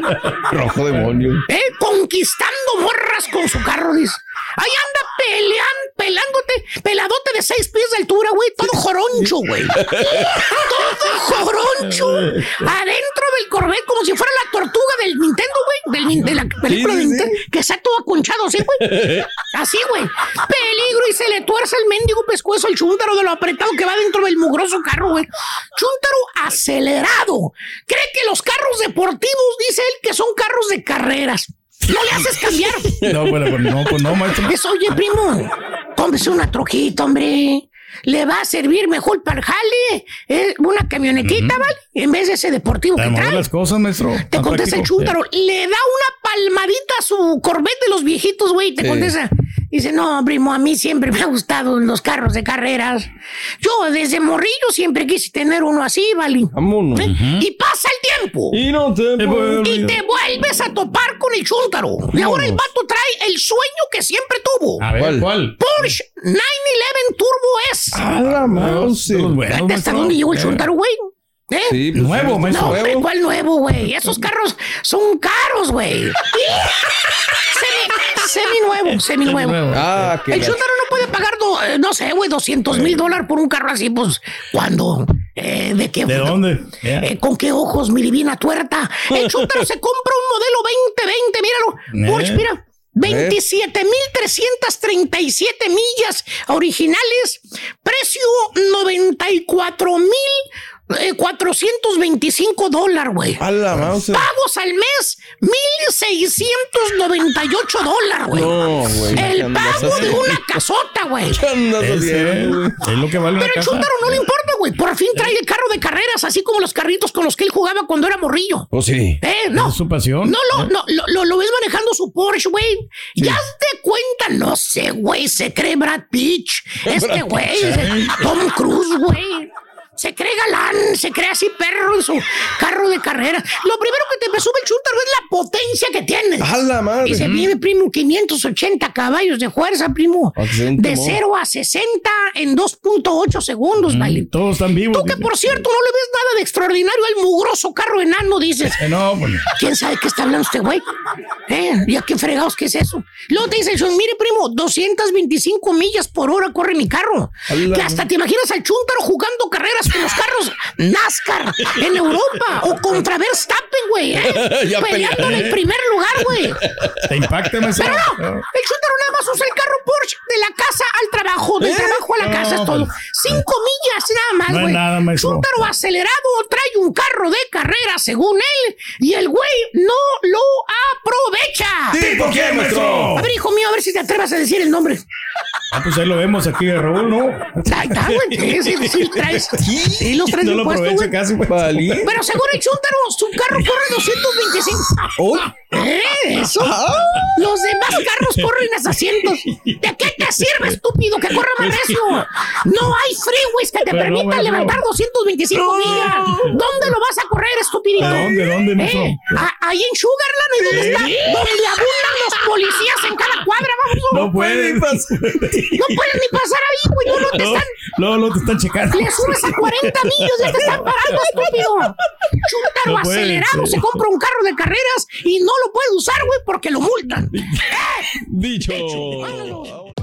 Speaker 6: Rojo demonio.
Speaker 16: ¿Eh? Conquistando morras con su carro, dice. Ahí anda peleando, pelándote, peladote de seis pies de altura, güey. Todo joroncho, güey. todo joroncho. Adentro del Corvette, como si fuera la tortuga del Nintendo, güey. De la película
Speaker 6: Sí,
Speaker 16: de
Speaker 6: sí,
Speaker 16: Nintendo. Que está todo aconchado así, güey. Así, güey. Peligro y se le tuerce el mendigo pescuezo al chúntaro de lo apretado que va dentro del mugroso carro, güey. Chúntaro acelerado. Cree que los carros deportivos, dice él, que son carros de carreras. No le haces cambiar.
Speaker 3: No, bueno, pues no, pues no, maestro.
Speaker 16: Eso, oye, primo, cómprese una trojita, hombre. Le va a servir mejor para el jale. eh, una camionetita, ¿vale? En vez de ese deportivo
Speaker 3: Para
Speaker 16: que trae.
Speaker 3: las cosas, maestro.
Speaker 16: Te contesta el chúntaro, le da una palmadita a su Corvette de los viejitos, güey. Te
Speaker 3: Sí.
Speaker 16: contesta. Dice, no, primo, a mí siempre me ha gustado los carros de carreras. Yo desde morrillo siempre quise tener uno así, ¿vale?
Speaker 6: Vámonos.
Speaker 16: ¿Eh? Y pasa el tiempo.
Speaker 6: Y no te
Speaker 16: Y te vuelves a topar con el chúntaro. Y ahora el vato trae el sueño que siempre tuvo.
Speaker 3: A ver, ¿cuál?
Speaker 16: Porsche 911 Turbo S.
Speaker 6: A la mouse.
Speaker 16: Fíjate hasta dónde llegó el chúntaro, güey. ¿Eh?
Speaker 6: Sí, pues,
Speaker 3: Nuevo,
Speaker 6: sí,
Speaker 3: maestro.
Speaker 16: No, hombre, ¿cuál nuevo, güey? Esos carros son caros, güey. semi, semi nuevo, semi nuevo.
Speaker 6: Ah, qué
Speaker 16: El chúntaro no puede pagar, do- eh, no sé, güey, 200 mil dólares por un carro así, pues, ¿cuándo? Eh, ¿De qué?
Speaker 3: ¿De dónde?
Speaker 16: Eh, ¿Con qué ojos, mi divina tuerta? El chúntaro se compra un modelo 2020, míralo. Porsche, mira. 27.337 millas originales, precio 94 mil 425 dólares, güey.
Speaker 6: A la mouse.
Speaker 16: Pagos al mes, 1,698 dólares, güey.
Speaker 6: No, güey. ¿qué
Speaker 16: El pago de una casota, güey.
Speaker 6: ¿Qué andas
Speaker 3: Ese,
Speaker 6: haciendo, güey?
Speaker 3: es lo que vale
Speaker 16: Pero el
Speaker 3: casa.
Speaker 16: chúntaro no le importa, güey. Por fin trae el carro de carreras, así como los carritos con los que él jugaba cuando era morrillo.
Speaker 6: Oh, sí.
Speaker 16: Eh, no.
Speaker 3: Es su pasión.
Speaker 16: No, lo, no, lo, lo, lo ves manejando su Porsche, güey. Ya te cuenta, no sé, güey, se cree Brad Pitt. Este güey, Tom Cruise, güey. Se cree galán, se cree así perro en su carro de carrera. Lo primero que te presume el chúntaro es la potencia que tiene.
Speaker 6: A la madre.
Speaker 16: Dice, vive, primo, 580 caballos de fuerza, primo.
Speaker 6: Excelente,
Speaker 16: De
Speaker 6: mo.
Speaker 16: 0 a 60 en 2.8 segundos, vale.
Speaker 3: Todos están vivos.
Speaker 16: Tú que, por cierto, no le ves nada de extraordinario al mugroso carro enano, dices.
Speaker 3: Eh, no, pues.
Speaker 16: ¿Quién sabe qué está hablando este güey? ¿Eh? ¿Ya qué fregados qué es eso? Luego te dice, mire, primo, 225 millas por hora corre mi carro. Que hasta te imaginas al chúntaro jugando carreras con los carros NASCAR en Europa o contra Verstappen, güey. ¿eh? Peleando en el primer lugar, güey.
Speaker 3: Te impacta, maestro.
Speaker 16: Pero no, el chúntaro nada más usa el carro Porsche de la casa al trabajo, del
Speaker 3: ¿Eh?
Speaker 16: trabajo a la casa, es
Speaker 3: No,
Speaker 16: todo.
Speaker 3: pues.
Speaker 16: Cinco millas nada más,
Speaker 3: No es
Speaker 16: güey.
Speaker 3: nada, maestro.
Speaker 16: Chúntaro acelerado trae un carro de carrera, según él, y el güey no lo aprovecha.
Speaker 3: ¿Sí, por qué, maestro?
Speaker 16: A ver, hijo mío, a ver si te atreves a decir el nombre.
Speaker 3: Ah, pues ahí lo vemos aquí de Raúl, ¿no?
Speaker 16: Ahí está, güey. Sí, sí, sí, traes. Sí, los traes
Speaker 3: No lo
Speaker 16: güey.
Speaker 3: casi, güey.
Speaker 6: Valí.
Speaker 16: Pero según el chúntaro, su carro corre 225.
Speaker 6: Oh.
Speaker 16: ¿Eh? Eso. Los demás carros corren a 200. ¿De qué te sirve, estúpido, que corra más recio? No hay freeways que te
Speaker 3: Pero,
Speaker 16: permitan levantar 225 millas. ¿Dónde lo vas a correr, estupidito?
Speaker 3: ¿A dónde, dónde, maestro?
Speaker 16: ¿Eh? Ahí en Sugarland, ¿y dónde está? Donde abundan los policías en cada cuadra, vamos.
Speaker 3: No puede.
Speaker 16: No puedes ni pasar ahí, güey. No, no te
Speaker 3: No,
Speaker 16: están
Speaker 3: no, no te están checando.
Speaker 16: le subes a 40 millas, ya te están parando, estúpido. Chúntaro
Speaker 3: No
Speaker 16: acelerado,
Speaker 3: ser.
Speaker 16: se compra un carro de carreras y no lo puede usar, güey, porque lo multan.
Speaker 6: Dicho.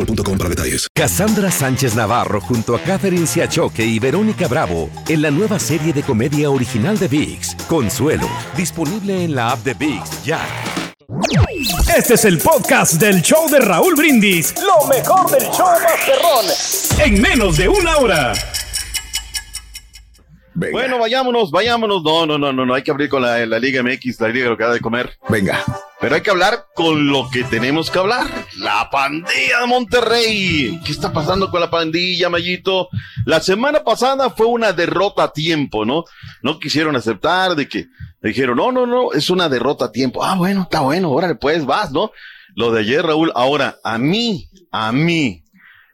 Speaker 17: boostmobile.com para detalles.
Speaker 18: Cassandra Sánchez Navarro junto a Catherine Siachoque y Verónica Bravo en la nueva serie de comedia original de VIX, Consuelo, disponible en la app de VIX ya.
Speaker 9: Este es el podcast del show de Raúl Brindis. Lo mejor del show Masterrón. En menos de una hora.
Speaker 19: Bueno, vayámonos, vayámonos. No, no, no, no, no. Hay que abrir con la, la Liga MX, la Liga de lo que da de comer.
Speaker 1: Venga.
Speaker 19: Pero hay que hablar con lo que tenemos que hablar. La pandilla de Monterrey. ¿Qué está pasando con la pandilla, Mayito? La semana pasada fue una derrota a tiempo, ¿no? No quisieron aceptar de que dijeron, no, no, no, es una derrota a tiempo. Ah, bueno, está bueno, órale, pues vas, ¿no? Lo de ayer, Raúl. Ahora, a mí, a mí,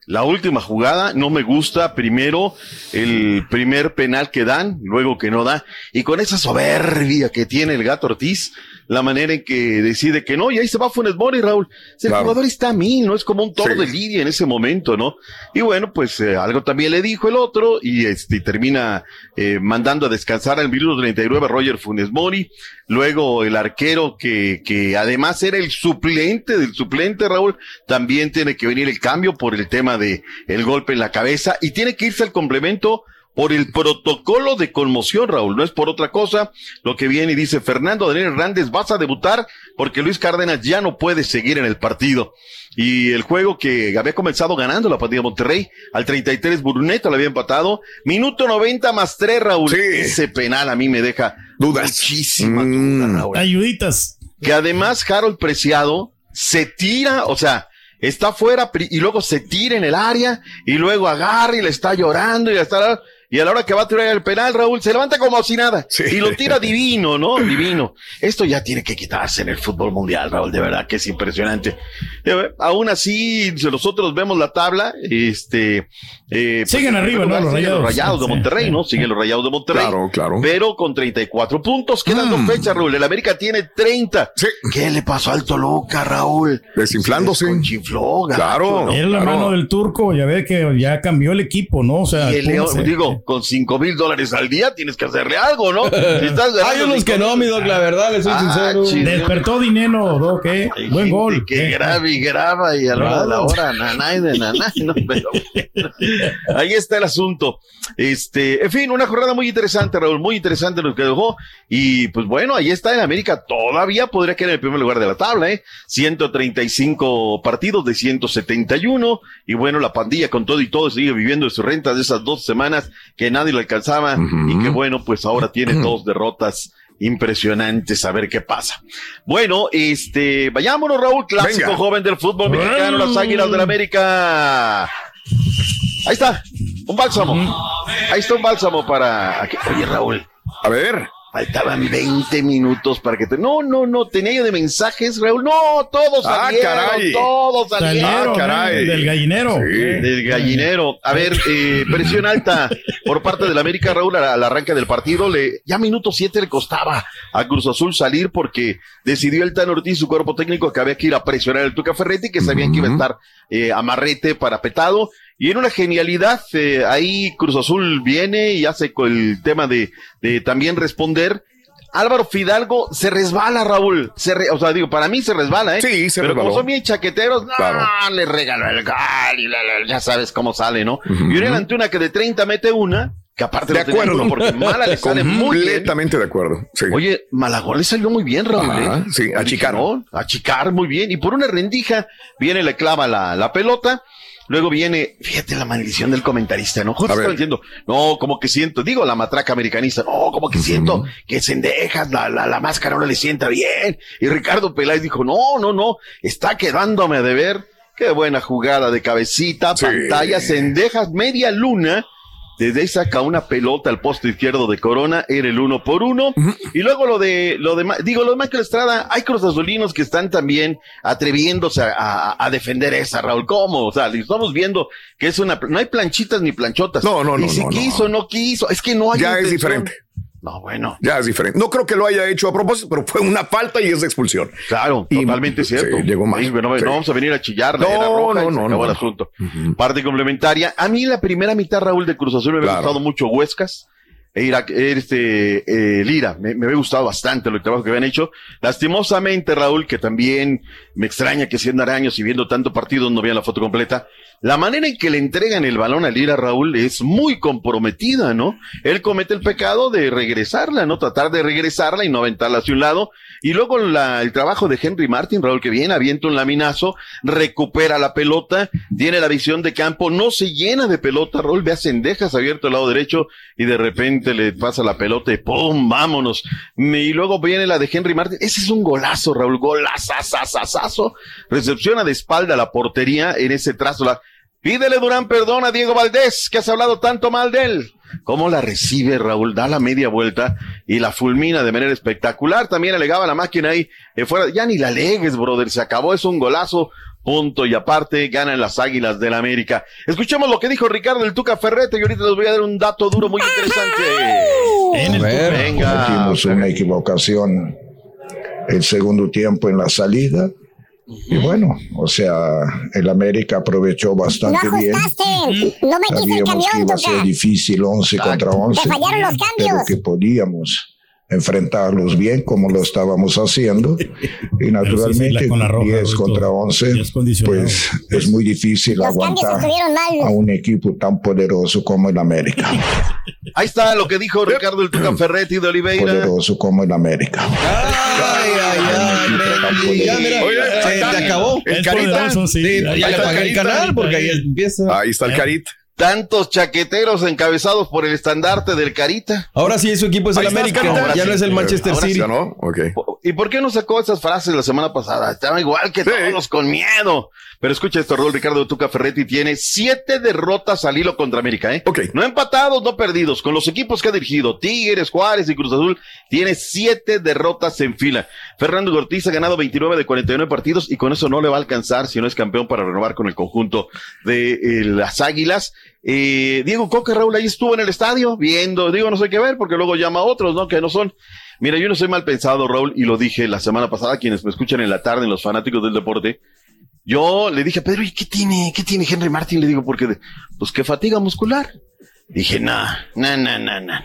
Speaker 19: la última jugada no me gusta. Primero el primer penal que dan, luego que no da. Y con esa soberbia que tiene el gato Ortiz, la manera en que decide que no, y ahí se va Funes Mori, Raúl. El jugador está a mí, no es como un toro de lidia en ese momento, ¿no? Y bueno, pues eh, algo también le dijo el otro y este termina eh, mandando a descansar al minuto 39 a Roger Funes Mori. Luego el arquero que, que además era el suplente del suplente, Raúl, también tiene que venir el cambio por el tema de el golpe en la cabeza y tiene que irse al complemento por el protocolo de conmoción, Raúl, no es por otra cosa. Lo que viene y dice Fernando Daniel Hernández, vas a debutar porque Luis Cárdenas ya no puede seguir en el partido. Y el juego que había comenzado ganando la partida de Monterrey, al 33 Bruneta lo había empatado. Minuto 90 más 3, Raúl. Ese penal a mí me deja
Speaker 1: dudas.
Speaker 19: Muchísimas dudas, Raúl.
Speaker 3: Ayuditas.
Speaker 19: Que además Harold Preciado se tira, o sea, está fuera y luego se tira en el área y luego agarra y le está llorando y le está y a la hora que va a tirar el penal, Raúl, se levanta como si nada. Y lo tira divino, ¿no? Divino. Esto ya tiene que quitarse en el fútbol mundial, Raúl, de verdad que es impresionante. Eh, Aún así, nosotros vemos la tabla, este... eh, pues,
Speaker 3: Siguen
Speaker 19: en
Speaker 3: arriba, ¿no? Los
Speaker 19: siguen
Speaker 3: Rayados.
Speaker 19: Rayados de
Speaker 3: Sí,
Speaker 19: Monterrey,
Speaker 3: sí,
Speaker 19: ¿no? Siguen los Rayados de Monterrey.
Speaker 1: Claro, claro.
Speaker 19: Pero con 34 puntos. Quedan dos fechas, Raúl. El América tiene 30. ¿Qué le pasó al Toluca, Raúl?
Speaker 1: Desinflándose.
Speaker 19: Chifló,
Speaker 1: Claro.
Speaker 3: Era la
Speaker 1: claro.
Speaker 3: mano del turco, ya ve que ya cambió el equipo, ¿no? O sea,
Speaker 19: Y el León, digo, con cinco mil dólares al día tienes que hacerle algo, ¿no? Si estás ganando
Speaker 6: Hay unos que no, mi doc, la verdad, le soy
Speaker 19: Ah,
Speaker 6: sincero.
Speaker 3: Despertó dinero, Doc, ¿eh? Buen gol.
Speaker 19: Que
Speaker 3: eh.
Speaker 19: graba y graba y a la hora de la hora, nanay de nanay, no, pero ahí está el asunto. Este, en fin, una jornada muy interesante, Raúl, muy interesante lo que dejó. Y pues bueno, ahí está en América, todavía podría quedar en el primer lugar de la tabla, ¿eh? 135 partidos de 171. Y bueno, la pandilla con todo y todo sigue viviendo de su renta de esas dos semanas que nadie le alcanzaba. Y que bueno, pues ahora tiene dos derrotas impresionantes a ver qué pasa. Bueno, este, vayámonos, Raúl, clásico
Speaker 1: Venga.
Speaker 19: joven del fútbol mexicano, las Águilas del América. Ahí está, un bálsamo. Ahí está un bálsamo para. aquí- Oye, Raúl.
Speaker 1: A ver.
Speaker 19: Faltaban 20 minutos para que te. No, no, no, tenía yo de mensajes, Raúl. No, todos
Speaker 1: Ah,
Speaker 19: salieron,
Speaker 1: caray.
Speaker 19: todos salieron.
Speaker 3: Salieron,
Speaker 1: Ah, caray.
Speaker 3: del gallinero.
Speaker 19: Del gallinero. A ver, eh, presión alta por parte del América, Raúl, al, arranque del partido. Le, ya minuto siete le costaba a Cruz Azul salir porque decidió el Tan Ortiz, su cuerpo técnico, que había que ir a presionar el Tuca Ferretti, que sabían que iba a estar eh, amarrete parapetado. Y en una genialidad, eh, ahí Cruz Azul viene y hace con el tema de, de también responder. Álvaro Fidalgo se resbala, Raúl. Se re- o sea, digo, para mí se resbala, ¿eh?
Speaker 1: Sí, se
Speaker 19: Pero como
Speaker 1: resbaló.
Speaker 19: son bien chaqueteros, no,
Speaker 1: Claro.
Speaker 19: le regaló el gol y la- la- ya sabes cómo sale, ¿no? Y Uriel Antuna que de 30 mete una, que aparte
Speaker 1: De acuerdo.
Speaker 19: porque Mala le sale muy bien.
Speaker 1: Completamente de acuerdo. Sí.
Speaker 19: Oye, Malagón le salió muy bien, Raúl.
Speaker 1: Ajá,
Speaker 19: ¿eh?
Speaker 1: sí, a chicar.
Speaker 19: ¿No? A chicar muy bien. Y por una rendija, viene, le clava la, la pelota. Luego viene, fíjate la maldición del comentarista, ¿no? Justo
Speaker 1: A
Speaker 19: estaba diciendo, no, como que siento, digo la matraca americanista, no, como que siento que Sendejas, la, la, la máscara no le sienta bien. Y Ricardo Peláez dijo, no, no, no, está quedándome de ver. Qué buena jugada de cabecita, pantalla, Sendejas, media luna. Desde ahí saca una pelota al poste izquierdo de Corona, era el uno por uno. Y luego lo de, lo de, digo, lo de Michael Estrada, hay cruzazulinos que están también atreviéndose a, a- a defender esa, Raúl. ¿Cómo? O sea, estamos viendo que es una, no hay planchitas ni planchotas.
Speaker 1: No, no,
Speaker 19: Y
Speaker 1: no,
Speaker 19: si
Speaker 1: no,
Speaker 19: quiso, no. quiso. Es que no hay
Speaker 1: Ya es diferente.
Speaker 19: No, bueno.
Speaker 1: Ya es diferente. No creo que lo haya hecho a propósito, pero fue una falta y es de expulsión.
Speaker 19: Claro, totalmente cierto.
Speaker 1: Sí, llegó mal.
Speaker 19: Sí, no,
Speaker 1: Sí.
Speaker 19: no vamos a venir a chillar.
Speaker 1: No,
Speaker 19: roja
Speaker 1: no,
Speaker 19: y
Speaker 1: no, no.
Speaker 19: el asunto. Parte complementaria. A mí la primera mitad, Raúl, de Cruz Azul me había
Speaker 1: Claro.
Speaker 19: gustado mucho Huescas. e Irak- este, eh, Lira. Me, me había gustado bastante el trabajo que habían hecho. Lastimosamente, Raúl, que también me extraña que siendo años y viendo tanto partido no vean la foto completa. La manera en que le entregan el balón a Lira, Raúl, es muy comprometida, ¿no? Él comete el pecado de regresarla, ¿no? Tratar de regresarla y no aventarla hacia un lado. Y luego la- el trabajo de Henry Martin, Raúl, que viene, avienta un laminazo, recupera la pelota, tiene la visión de campo, no se llena de pelota, Raúl, ve a Cendejas abierto al lado derecho y de repente le pasa la pelota y ¡pum! ¡Vámonos! Y luego viene la de Henry Martin. Ese es un golazo, Raúl, golazazazazazo. Recepciona de espalda la portería en ese trazo. Pídele Durán perdón a Diego Valdés, que has hablado tanto mal de él. ¿Cómo la recibe Raúl? Da la media vuelta y la fulmina de manera espectacular. También alegaba la máquina ahí eh, fuera. Ya ni la alegues, brother. Se acabó. Es un golazo. Punto y aparte ganan las Águilas del América. Escuchemos lo que dijo Ricardo el Tuca Ferrete y ahorita les voy a dar un dato duro muy interesante. Venga.
Speaker 20: Cometimos una equivocación el segundo tiempo en la salida. Y bueno, o sea, el América aprovechó
Speaker 5: No
Speaker 20: bastante bien.
Speaker 5: ajustaste. No metiste el
Speaker 20: Sabíamos que
Speaker 5: camión,
Speaker 20: iba a ser difícil 11 contra 11.
Speaker 5: Te fallaron los
Speaker 20: Pero
Speaker 5: cambios.
Speaker 20: que podíamos enfrentarlos bien como lo estábamos haciendo. Y naturalmente
Speaker 3: con la roja,
Speaker 20: 10
Speaker 3: Roberto.
Speaker 20: contra 11, pues es muy difícil
Speaker 5: Los
Speaker 20: aguantar a un equipo tan poderoso como el América.
Speaker 19: Ahí está lo que dijo Ricardo el Tuca Ferretti de Oliveira.
Speaker 20: Poderoso como el América.
Speaker 6: Ya, mira, se te acabó.
Speaker 19: El Carita.
Speaker 6: Sí, ya le pagué el canal porque ahí empieza.
Speaker 1: Ahí está el Carita.
Speaker 19: Tantos chaqueteros encabezados por el estandarte del Carita.
Speaker 6: Ahora sí, su equipo es el América,
Speaker 19: Carita.
Speaker 6: ya no es el Manchester
Speaker 19: Ahora sí,
Speaker 6: City.
Speaker 19: ¿no? ¿Y por qué no sacó esas frases la semana pasada? Estaba igual que todos con miedo. Pero escucha esto, Raúl Ricardo Tuca Ferretti tiene siete derrotas al hilo contra América, ¿eh? No empatados, no perdidos. Con los equipos que ha dirigido, Tigres, Juárez y Cruz Azul, tiene siete derrotas en fila. Fernando Ortiz ha ganado 29 de 49 partidos y con eso no le va a alcanzar si no es campeón para renovar con el conjunto de eh, las Águilas. Eh, Diego Coca, Raúl, ahí estuvo en el estadio viendo, digo, no sé qué ver porque luego llama a otros, ¿no? Que no son. Mira, yo no soy mal pensado, Raúl, y lo dije la semana pasada, quienes me escuchan en la tarde, en los fanáticos del deporte. Yo le dije a Pedro, ¿y qué tiene? ¿Qué tiene Henry Martin? Le digo, porque, pues que fatiga muscular. Dije, nah, nah, nah, nah, nah.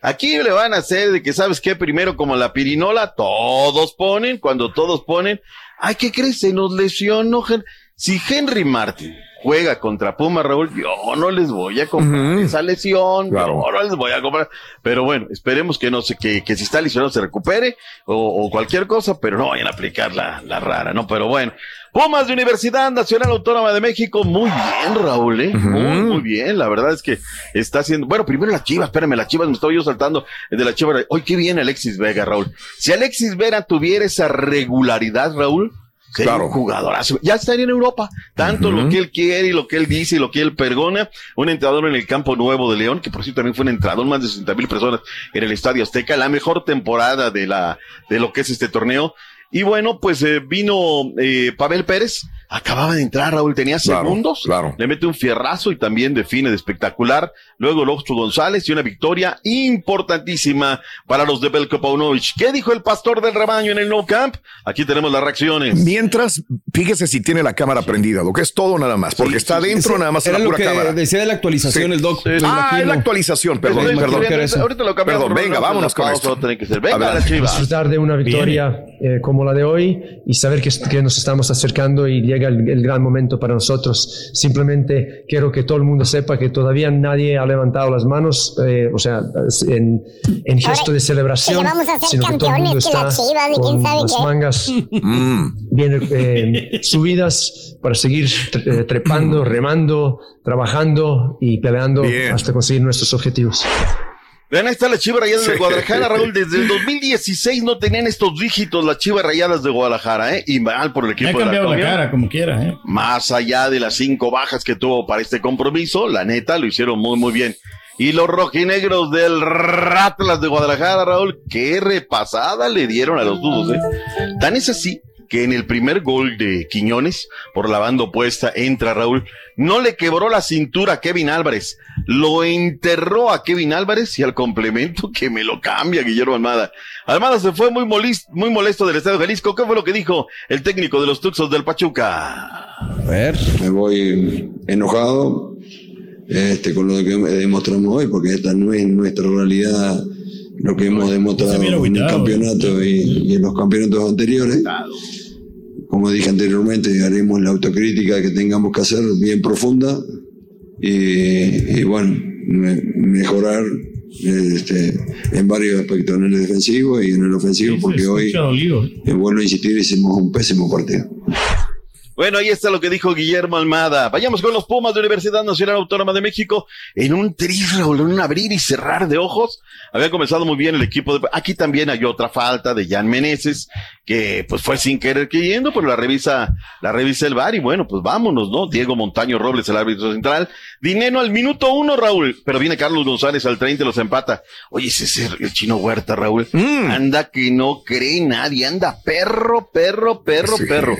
Speaker 19: Aquí le van a hacer de que, ¿sabes qué? Primero, como la pirinola, todos ponen, cuando todos ponen, ay, ¿qué crees? Se nos lesionó. Hen- Si Henry Martin juega contra Puma, Raúl, yo no les voy a comprar esa lesión, yo no les voy a comprar. Pero bueno, esperemos que no sé, que, que si está lesionado se recupere o, o cualquier cosa, pero no vayan a aplicar la, la rara, ¿no? Pero bueno. Pumas de Universidad Nacional Autónoma de México, muy bien, Raúl, ¿eh? Muy, muy bien. La verdad es que está haciendo. Bueno, primero las chivas, espérame, las chivas, me estaba yo saltando de la chivas. Hoy qué bien Alexis Vega, Raúl. Si Alexis Vega tuviera esa regularidad, Raúl, sería un jugadorazo. Ya estaría en Europa. Tanto lo que él quiere y lo que él dice y lo que él perdona. Un entrenador en el campo nuevo de León, que por cierto también fue un entrenador, más de 60 mil personas en el Estadio Azteca. La mejor temporada de la, de lo que es este torneo. Y bueno, pues eh, vino eh, Pavel Pérez, acababa de entrar, Raúl, tenía
Speaker 1: Claro,
Speaker 19: segundos, le mete un fierrazo y también define de espectacular. Luego López González y una victoria importantísima para los de Belko Paunovic. ¿Qué dijo el pastor del rebaño en el No Camp? Aquí tenemos las reacciones.
Speaker 1: Mientras, fíjese si tiene la cámara prendida, lo que es todo nada más, porque está dentro nada más en
Speaker 6: era
Speaker 1: la
Speaker 6: lo
Speaker 1: pura
Speaker 6: que
Speaker 1: cámara.
Speaker 6: decía de la actualización
Speaker 1: Sí.
Speaker 6: el doc.
Speaker 1: Ah,
Speaker 6: imagino.
Speaker 1: es la actualización, perdón,
Speaker 6: Me
Speaker 1: perdón.
Speaker 6: eso.
Speaker 19: Ahorita lo cambiamos.
Speaker 1: Perdón, venga, vámonos con esto.
Speaker 19: Tiene que ser. Venga, la Chivas.
Speaker 21: disfrutar de una victoria eh, como la de hoy y saber que, que nos estamos acercando y llega el, el gran momento para nosotros. Simplemente quiero que todo el mundo sepa que todavía nadie ha levantado las manos, eh, o sea, en, en gesto de celebración,
Speaker 5: que vamos a ser
Speaker 21: sino que todo el mundo
Speaker 5: campeones, que la
Speaker 21: está
Speaker 5: quién
Speaker 21: con
Speaker 5: sabe
Speaker 21: las
Speaker 5: qué.
Speaker 21: mangas bien eh, subidas para seguir eh, trepando, remando, trabajando y peleando hasta conseguir nuestros objetivos.
Speaker 19: Vean, ahí está la Chivas Rayadas de. Guadalajara, Raúl. Desde el 2016 no tenían estos dígitos las Chivas Rayadas de Guadalajara, ¿eh? Y mal por el
Speaker 3: Me
Speaker 19: equipo
Speaker 3: ha
Speaker 19: de la
Speaker 3: cambiado la cara, como quiera, ¿eh?
Speaker 19: Más allá de las cinco bajas que tuvo para este compromiso, la neta lo hicieron muy, muy bien. Y los rojinegros del Ratlas de Guadalajara, Raúl, qué repasada le dieron a los dudos, ¿eh? Tan es así que en el primer gol de Quiñones, por la banda opuesta, entra Raúl, no le quebró la cintura a Kevin Álvarez, lo enterró a Kevin Álvarez y al complemento que me lo cambia Guillermo Almada. Almada se fue muy, molis- muy molesto del Estadio Jalisco. ¿Qué fue lo que dijo el técnico de los Tuxos del Pachuca?
Speaker 20: A ver. Me voy enojado
Speaker 22: este, con lo que demostramos hoy, porque esta no es nuestra realidad lo que hemos demostrado en el campeonato y, y en los campeonatos anteriores. Como dije anteriormente, haremos la autocrítica que tengamos que hacer bien profunda y, y bueno, me- mejorar este, en varios aspectos, en el defensivo y en el ofensivo, porque hoy, eh, vuelvo a insistir, hicimos un pésimo partido.
Speaker 19: Bueno, ahí está lo que dijo Guillermo Almada. Vayamos con los Pumas de Universidad Nacional Autónoma de México. En un tris, Raúl, en un abrir y cerrar de ojos. Había comenzado muy bien el equipo. De... Aquí también hay otra falta de Jan Meneses, que pues fue sin querer queriendo, pero la revisa, la revisa el VAR y bueno, pues vámonos, ¿no? Diego Montaño Robles, el árbitro central. Dinero al minuto uno, Raúl. Pero viene Carlos González al 30 y los empata. Oye, ese es el chino Huerta, Raúl. Anda que no cree nadie. Anda perro, perro, perro, perro.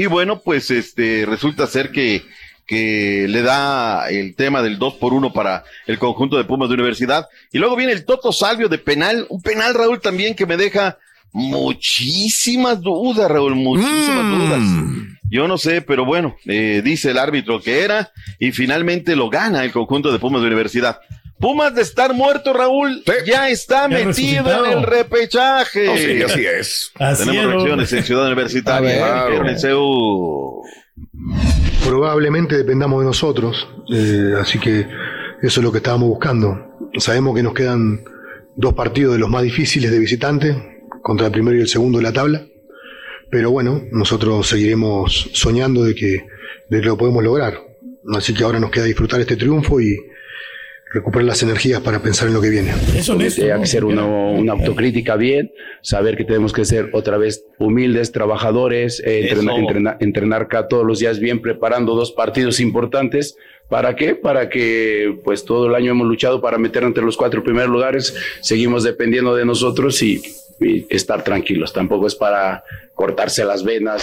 Speaker 19: Y bueno, pues este resulta ser que, que le da el tema del 2 por 1 para el conjunto de Pumas de Universidad. Y luego viene el Toto Salvio de penal, un penal, Raúl, también que me deja muchísimas dudas, Raúl, muchísimas dudas. Yo no sé, pero bueno, eh, dice el árbitro que era y finalmente lo gana el conjunto de Pumas de Universidad. Pumas de estar muerto, Raúl, ya está
Speaker 3: Ya
Speaker 19: metido
Speaker 3: resucitado.
Speaker 19: en el repechaje.
Speaker 3: Sí, así es. Así
Speaker 19: Tenemos
Speaker 3: es,
Speaker 19: reacciones en Ciudad Universitaria.
Speaker 3: ver.
Speaker 19: en CEU.
Speaker 23: Probablemente dependamos de nosotros, eh, así que eso es lo que estábamos buscando. Sabemos que nos quedan dos partidos de los más difíciles de visitante, contra el primero y el segundo de la tabla, pero bueno, nosotros seguiremos soñando de que, de que lo podemos lograr. Así que ahora nos queda disfrutar este triunfo y recuperar las energías para pensar en lo que viene.
Speaker 24: Eso
Speaker 25: Hay que hacer uno- una autocrítica bien, saber que tenemos que ser otra vez humildes, trabajadores, eh, entrena-
Speaker 19: Eso.
Speaker 25: entrena- entrenar acá todos los días bien, preparando dos partidos importantes. ¿Para qué? Para que pues todo el año hemos luchado para meter entre los cuatro primeros lugares, seguimos dependiendo de nosotros y, y estar tranquilos. Tampoco es para cortarse las venas.